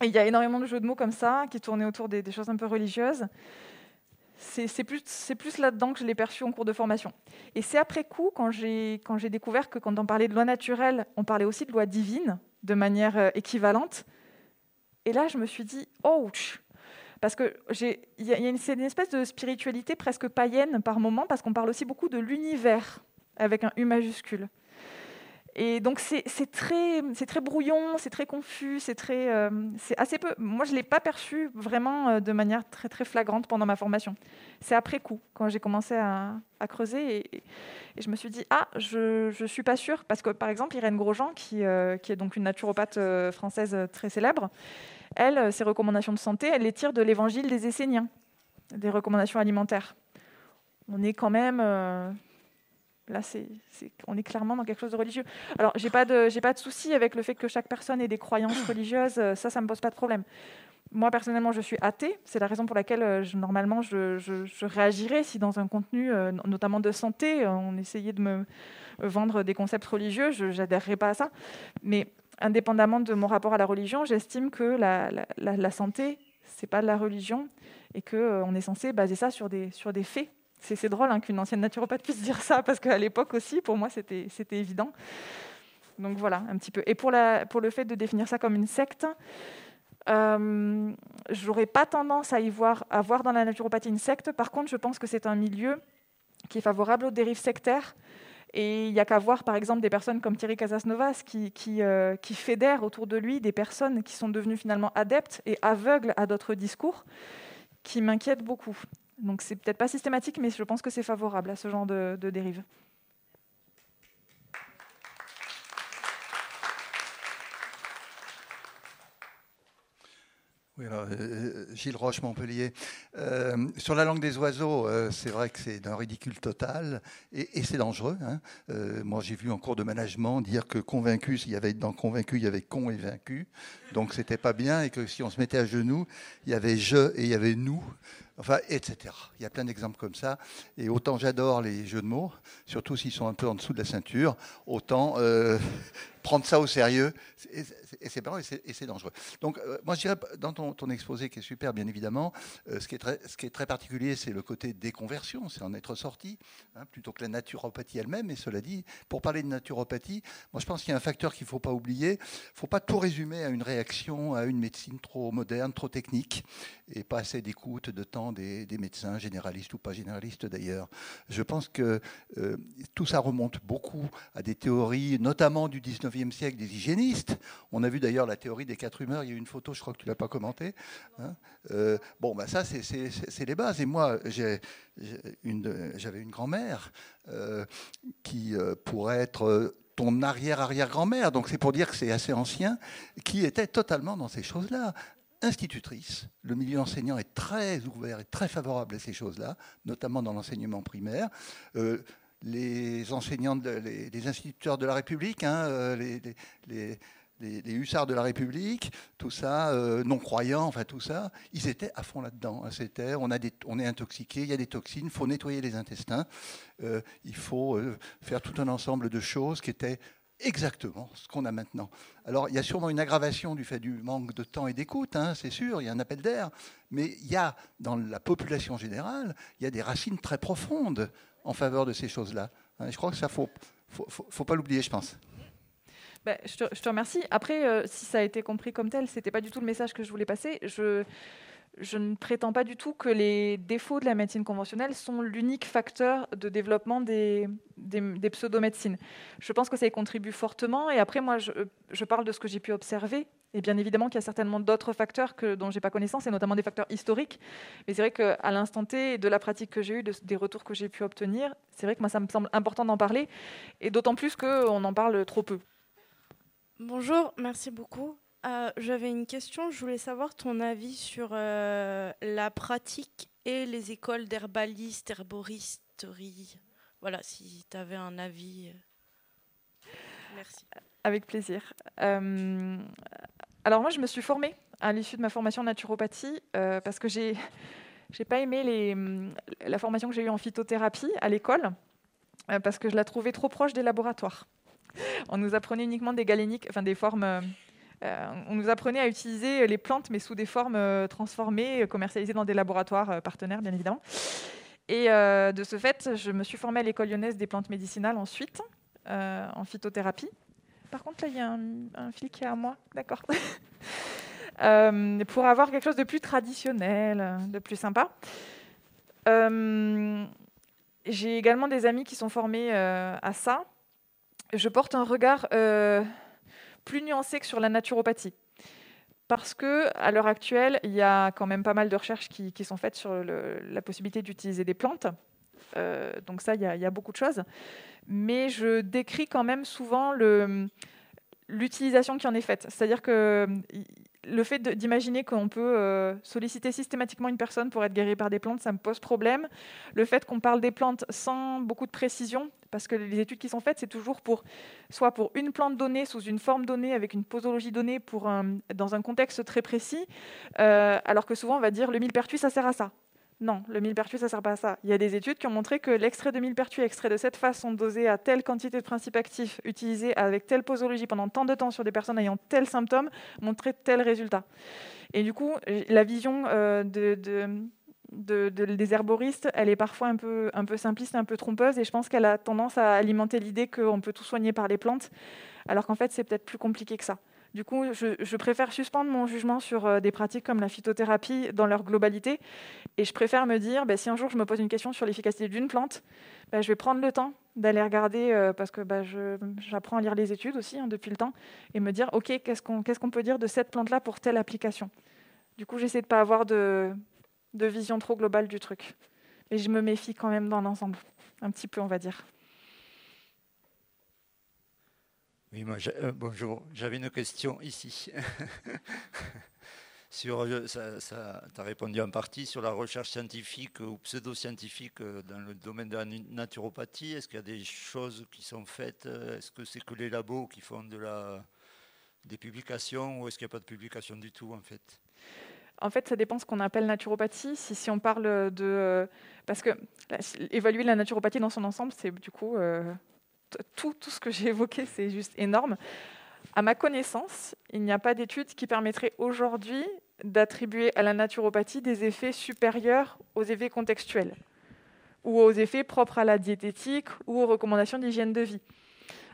il y a énormément de jeux de mots comme ça qui tournaient autour des choses un peu religieuses c'est plus, là-dedans que je l'ai perçu en cours de formation. Et c'est après coup, quand j'ai découvert que quand on parlait de loi naturelle, on parlait aussi de loi divine de manière euh, équivalente. Et là, je me suis dit, ouch Parce y a une, une espèce de spiritualité presque païenne par moment, parce qu'on parle aussi beaucoup de l'univers, avec un U majuscule. Et donc c'est très, brouillon, c'est très confus, c'est très, euh, assez peu. Moi, je l'ai pas perçu vraiment euh, de manière très flagrante pendant ma formation. C'est après coup, quand j'ai commencé à, creuser, et, je me suis dit ah, je je suis pas sûre parce que par exemple Irène Grosjean, qui euh, qui est donc une naturopathe française très célèbre, elle, ses recommandations de santé, elle les tire de l'Évangile des Esséniens, des recommandations alimentaires. On est quand même Là, on est clairement dans quelque chose de religieux. Alors, j'ai pas de, pas de souci avec le fait que chaque personne ait des croyances religieuses. Euh, ça, ça me pose pas de problème. Moi, personnellement, je suis athée. C'est la raison pour laquelle, euh, normalement, je, réagirais si dans un contenu, euh, notamment de santé, on essayait de me vendre des concepts religieux. Je n'adhérerais pas à ça. Mais indépendamment de mon rapport à la religion, j'estime que la, la, la, la santé, pas de la religion et que on est censé baser ça sur des faits c'est drôle hein, qu'une ancienne naturopathe puisse dire ça, parce qu'à l'époque aussi, pour moi, c'était évident. Donc voilà, un petit peu. Et pour, le fait de définir ça comme une secte, euh, je n'aurais pas tendance à y voir, dans la naturopathie une secte. Par contre, je pense que c'est un milieu qui est favorable aux dérives sectaires. Et il n'y a qu'à voir, par exemple, des personnes comme Thierry Casasnovas qui, euh, qui fédèrent autour de lui des personnes qui sont devenues finalement adeptes et aveugles à d'autres discours, qui m'inquiètent beaucoup. Donc c'est peut-être pas systématique, mais je pense que c'est favorable à ce genre de, dérive.
Oui, alors, euh, euh, Gilles Roche, Montpellier. Euh, sur la langue des oiseaux, c'est vrai que c'est d'un ridicule total et, c'est dangereux. Hein. moi, j'ai vu en cours de management dire que convaincu, s'il y avait dans convaincu, il y avait con et vaincu. Donc, c'était pas bien et que si on se mettait à genoux, il y avait je et il y avait nous enfin, etc. Il y a plein d'exemples comme ça. Et autant j'adore les jeux de mots, surtout s'ils sont un peu en dessous de la ceinture, autant euh, prendre ça au sérieux, et c'est dangereux. Donc, euh, moi, je dirais, dans ton, exposé, qui est super, bien évidemment, euh, ce, qui est très, particulier, c'est le côté déconversion, c'est en être sorti, hein, plutôt que la naturopathie elle-même. Et cela dit, pour parler de naturopathie, moi, je pense qu'il y a un facteur qu'il ne faut pas oublier. Il ne faut pas tout résumer à une réaction, à une médecine trop moderne, trop technique, et pas assez d'écoute, de temps des, médecins, généralistes ou pas généralistes d'ailleurs. Je pense que euh, tout ça remonte beaucoup à des théories, notamment du 19e siècle, des hygiénistes. On a vu d'ailleurs la théorie des quatre humeurs. Il y a une photo, je crois que tu l'as pas commentée. Hein. Euh, bon, bah ça, c'est les bases. Et moi, j'avais une, une grand-mère euh, qui pourrait être ton arrière-arrière-grand-mère, donc c'est pour dire que c'est assez ancien, qui était totalement dans ces choses-là institutrice. Le milieu enseignant est très ouvert et très favorable à ces choses-là, notamment dans l'enseignement primaire. Euh, les enseignants, les, instituteurs de la République, hein, les, les, hussards de la République, tout ça, euh, non-croyants, enfin tout ça, ils étaient à fond là-dedans. Hein. C'était, on, est intoxiqué, il y a des toxines, il faut nettoyer les intestins, euh, il faut euh, faire tout un ensemble de choses qui étaient exactement ce qu'on a maintenant. Alors, il y a sûrement une aggravation du fait du manque de temps et d'écoute, hein, c'est sûr, il y a un appel d'air, mais il y a, dans la population générale, il y a des racines très profondes en faveur de ces choses-là. Hein. je crois que ça faut, faut, faut pas l'oublier, je pense.
Bah, je, te, remercie. Après, euh, si ça a été compris comme tel, c'était pas du tout le message que je voulais passer. Je, je ne prétends pas du tout que les défauts de la médecine conventionnelle sont l'unique facteur de développement des, des, pseudomédecines. Je pense que ça y contribue fortement. Et après, moi, je, je parle de ce que j'ai pu observer. Et bien évidemment qu'il y a certainement d'autres facteurs que, dont je n'ai pas connaissance, et notamment des facteurs historiques. Mais c'est vrai qu'à l'instant T, de la pratique que j'ai eue, des retours que j'ai pu obtenir, c'est vrai que moi, ça me semble important d'en parler. Et d'autant plus qu'on en parle trop peu.
Bonjour, merci beaucoup. Euh, j'avais une question, je voulais savoir ton avis sur euh, la pratique et les écoles d'herbalistes, herboristerie. Voilà, si tu avais un avis. Euh, merci.
Avec plaisir. Alors moi, je me suis formée à l'issue de ma formation en naturopathie parce que j'ai j'ai pas aimé les, la formation que j'ai eue en phytothérapie à l'école parce que je la trouvais trop proche des laboratoires on nous apprenait uniquement des galéniques, enfin des formes. Euh, euh, on nous apprenait à utiliser les plantes, mais sous des formes euh, transformées, commercialisées dans des laboratoires partenaires, bien évidemment. Et de ce fait, je me suis formée à l'école lyonnaise des plantes médicinales ensuite, en phytothérapie. Par contre, là, il y a un, fil qui est à moi, d'accord. pour avoir quelque chose de plus traditionnel, de plus sympa. J'ai également des amis qui sont formés à ça, je porte un regard euh, plus nuancé que sur la naturopathie. Parce que à l'heure actuelle, il y a quand même pas mal de recherches qui, sont faites sur la possibilité d'utiliser des plantes. Euh, donc ça, il y, a, beaucoup de choses. Mais je décris quand même souvent l'utilisation qui en est faite. C'est-à-dire que le fait d'imaginer qu'on peut euh, solliciter systématiquement une personne pour être guérie par des plantes, ça me pose problème. Le fait qu'on parle des plantes sans beaucoup de précision, parce que les études qui sont faites, c'est toujours pour soit pour une plante donnée, sous une forme donnée, avec une posologie donnée, pour dans un contexte très précis, euh, alors que souvent on va dire le millepertuis, ça sert à ça. Non, le millepertuis, ça ne sert pas à ça. Il y a des études qui ont montré que l'extrait de millepertuis extrait de cette façon, dosé à telle quantité de principes actifs, utilisé avec telle posologie pendant tant de temps sur des personnes ayant tel symptôme, montrait tel résultat. Et du coup, la vision euh, de, des herboristes, elle est parfois un un peu simpliste, un peu trompeuse, et je pense qu'elle a tendance à alimenter l'idée qu'on peut tout soigner par les plantes, alors qu'en fait, c'est peut-être plus compliqué que ça. Du coup, je, préfère suspendre mon jugement sur euh, des pratiques comme la phytothérapie dans leur globalité. Et je préfère me dire, bah, si un jour je me pose une question sur l'efficacité d'une plante, bah, je vais prendre le temps d'aller regarder, euh, parce que bah, j'apprends à lire les études aussi hein, depuis le temps, et me dire, OK, qu'est-ce qu'on peut dire de cette plante-là pour telle application? Du coup, j'essaie de ne pas avoir de, de vision trop globale du truc. Mais je me méfie quand même dans l'ensemble, un petit peu, on va dire.
Oui, euh, bonjour. J'avais une question ici. sur, euh, ça, tu as répondu en partie sur la recherche scientifique ou pseudo-scientifique euh, dans le domaine de la naturopathie. Est-ce qu'il y a des choses qui sont faites Est-ce que c'est que les labos qui font de la, des publications ou est-ce qu'il n'y a pas de publication du tout en fait?
En fait, ça dépend ce qu'on appelle naturopathie. Si, on parle de... Parce que évaluer la naturopathie dans son ensemble, c'est du coup tout, ce que j'ai évoqué, c'est juste énorme. À ma connaissance, il n'y a pas d'études qui permettraient aujourd'hui d'attribuer à la naturopathie des effets supérieurs aux effets contextuels ou aux effets propres à la diététique ou aux recommandations d'hygiène de vie.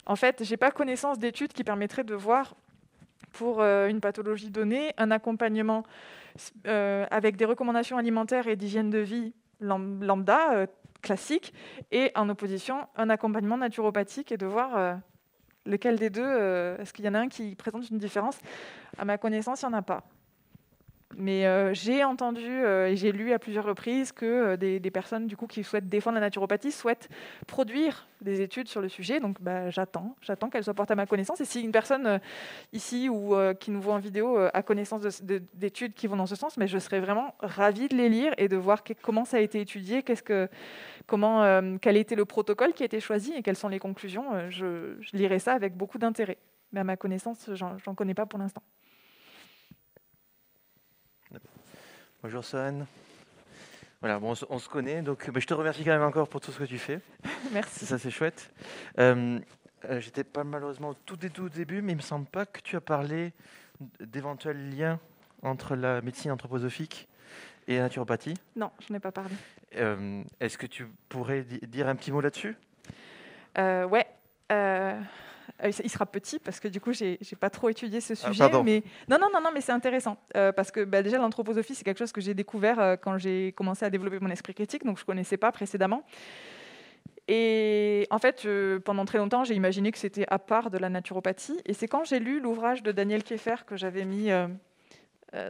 En fait, je n'ai pas connaissance d'études qui permettraient de voir pour euh, une pathologie donnée un accompagnement euh, avec des recommandations alimentaires et d'hygiène de vie lambda, euh, classique, et en opposition, un accompagnement naturopathique et de voir euh, lequel des deux, euh, est-ce qu'il y en a un qui présente une différence? À ma connaissance, il n'y en a pas. Mais euh, j'ai entendu euh, et j'ai lu à plusieurs reprises que euh, des, personnes du coup qui souhaitent défendre la naturopathie souhaitent produire des études sur le sujet. Donc bah, j'attends, j'attends qu'elles soient portées à ma connaissance. Et si une personne ici ou qui nous voit en vidéo a connaissance de- de- d'études qui vont dans ce sens, mais je serais vraiment ravie de les lire et de voir comment ça a été étudié, qu'est-ce que, comment, quel était le protocole qui a été choisi et quelles sont les conclusions. Je, je lirai ça avec beaucoup d'intérêt. Mais à ma connaissance, j'en connais pas pour l'instant.
Bonjour Sohan. Voilà, bon, on, se- on se connaît, donc bah, je te remercie quand même encore pour tout ce que tu fais.
Merci.
Ça, c'est chouette. Euh, euh, J'étais pas malheureusement au tout, tout début, mais il me semble pas que tu as parlé d'éventuels liens entre la médecine anthroposophique et la naturopathie.
Non, je n'ai pas parlé.
Euh, Est-ce que tu pourrais di- dire un petit mot là-dessus?
Euh, ouais. Euh, il sera petit parce que du coup, j'ai j'ai pas trop étudié ce
Ah,
sujet. mais non, non, non, non, mais c'est intéressant euh, parce que bah, déjà l'anthroposophie, c'est quelque chose que j'ai découvert euh, quand j'ai commencé à développer mon esprit critique, donc je connaissais pas précédemment. Et en fait, pendant très longtemps, j'ai imaginé que c'était à part de la naturopathie. Et c'est quand j'ai lu l'ouvrage de Daniel Kieffer que j'avais mis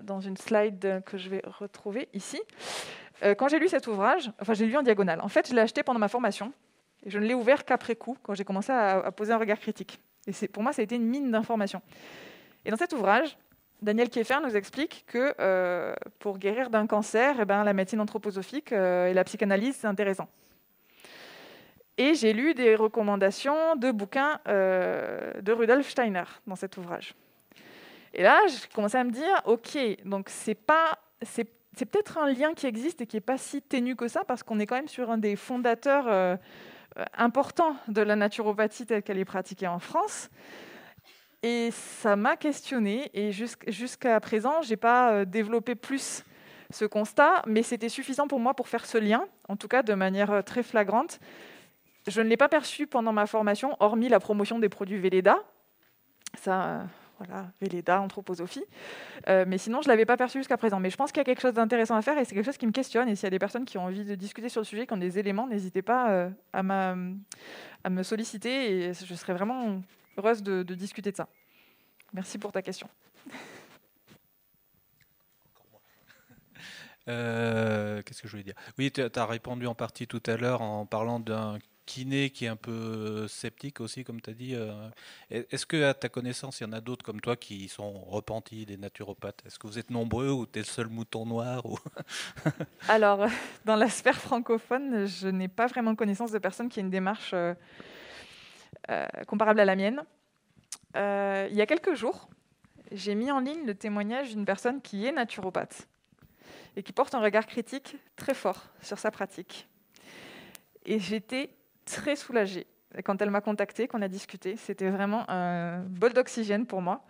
dans une slide que je vais retrouver ici. Quand j'ai lu cet ouvrage, enfin, j'ai lu en diagonale. En fait, je l'ai acheté pendant ma formation. Je ne l'ai ouvert qu'après coup, quand j'ai commencé à, poser un regard critique. Et pour moi, ça a été une mine d'informations. Et dans cet ouvrage, Daniel Kieffer nous explique que euh, pour guérir d'un cancer, eh ben, la médecine anthroposophique euh, et la psychanalyse, c'est intéressant. Et j'ai lu des recommandations de bouquins euh, de Rudolf Steiner dans cet ouvrage. Et là, j'ai commencé à me dire, ok, donc c'est pas, c'est, peut-être un lien qui existe et qui est pas si ténu que ça, parce qu'on est quand même sur un des fondateurs euh, importants de la naturopathie telle qu'elle est pratiquée en France. Et ça m'a questionné et jusqu'- jusqu'à présent, j'ai pas euh, développé plus ce constat, mais c'était suffisant pour moi pour faire ce lien, en tout cas de manière euh, très flagrante. Je ne l'ai pas perçu pendant ma formation, hormis la promotion des produits Velleda. Ça, voilà, Velleda, anthroposophie. Euh, mais sinon, je ne l'avais pas perçu jusqu'à présent. Mais je pense qu'il y a quelque chose d'intéressant à faire et c'est quelque chose qui me questionne. Et s'il y a des personnes qui ont envie de discuter sur le sujet, qui ont des éléments, n'hésitez pas euh, à, me solliciter et je serais vraiment heureuse de, de discuter de ça. Merci pour ta question.
Euh, Qu'est-ce que je voulais dire? Oui, tu as répondu en partie tout à l'heure en parlant d'un kiné qui est un peu sceptique aussi, comme tu as dit. euh. Est-ce que, à ta connaissance, il y en a d'autres comme toi qui sont repentis, des naturopathes? Est-ce que vous êtes nombreux ou tu es le seul mouton noir.
Alors, dans la sphère francophone, je n'ai pas vraiment connaissance de personne qui ait une démarche euh, euh, comparable à la mienne. Euh, il y a quelques jours, j'ai mis en ligne le témoignage d'une personne qui est naturopathe et qui porte un regard critique très fort sur sa pratique. Et j'étais très soulagée quand elle m'a contactée, qu'on a discuté. C'était vraiment un bol d'oxygène pour moi.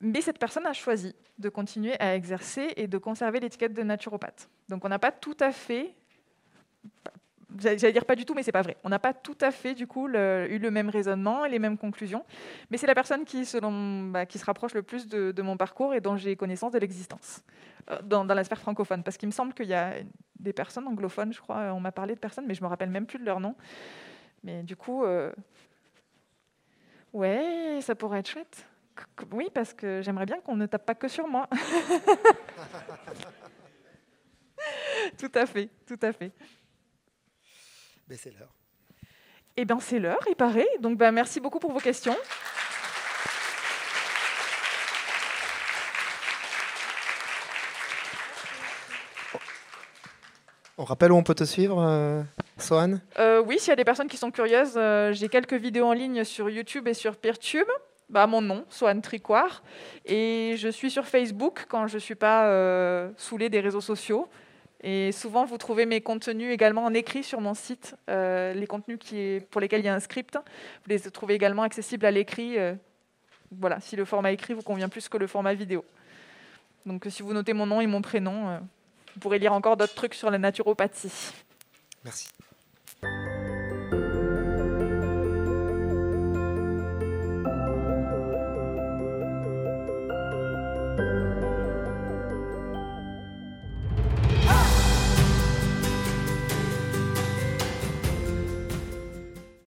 Mais cette personne a choisi de continuer à exercer et de conserver l'étiquette de naturopathe. Donc on n'a pas tout à fait, j'allais dire pas du tout, mais c'est pas vrai. On n'a pas tout à fait du coup eu le même raisonnement et les mêmes conclusions. Mais c'est la personne qui, selon, bah, qui se rapproche le plus de, mon parcours et dont j'ai connaissance de l'existence euh, dans, dans la sphère francophone. Parce qu'il me semble qu'il y a des personnes anglophones, je crois, euh, on m'a parlé de personnes, mais je me rappelle même plus de leur nom. Mais du coup, euh, ouais, ça pourrait être chouette. Oui, parce que j'aimerais bien qu'on ne tape pas que sur moi. tout à fait, tout à fait.
Mais c'est l'heure.
Eh bien, c'est l'heure, il paraît. Donc, ben, merci beaucoup pour vos questions.
On rappelle où on peut te suivre, euh, Sohan?
Euh, oui, s'il y a des personnes qui sont curieuses, euh, j'ai quelques vidéos en ligne sur YouTube et sur Peertube. Bah, mon nom, Swan Tricoire. Et je suis sur Facebook quand je ne suis pas euh, saoulée des réseaux sociaux. Et souvent, vous trouvez mes contenus également en écrit sur mon site. Euh, les contenus qui, pour lesquels il y a un script, vous les trouvez également accessibles à l'écrit. euh, voilà, si le format écrit vous convient plus que le format vidéo. Donc, si vous notez mon nom et mon prénom, euh, vous pourrez lire encore d'autres trucs sur la naturopathie.
Merci.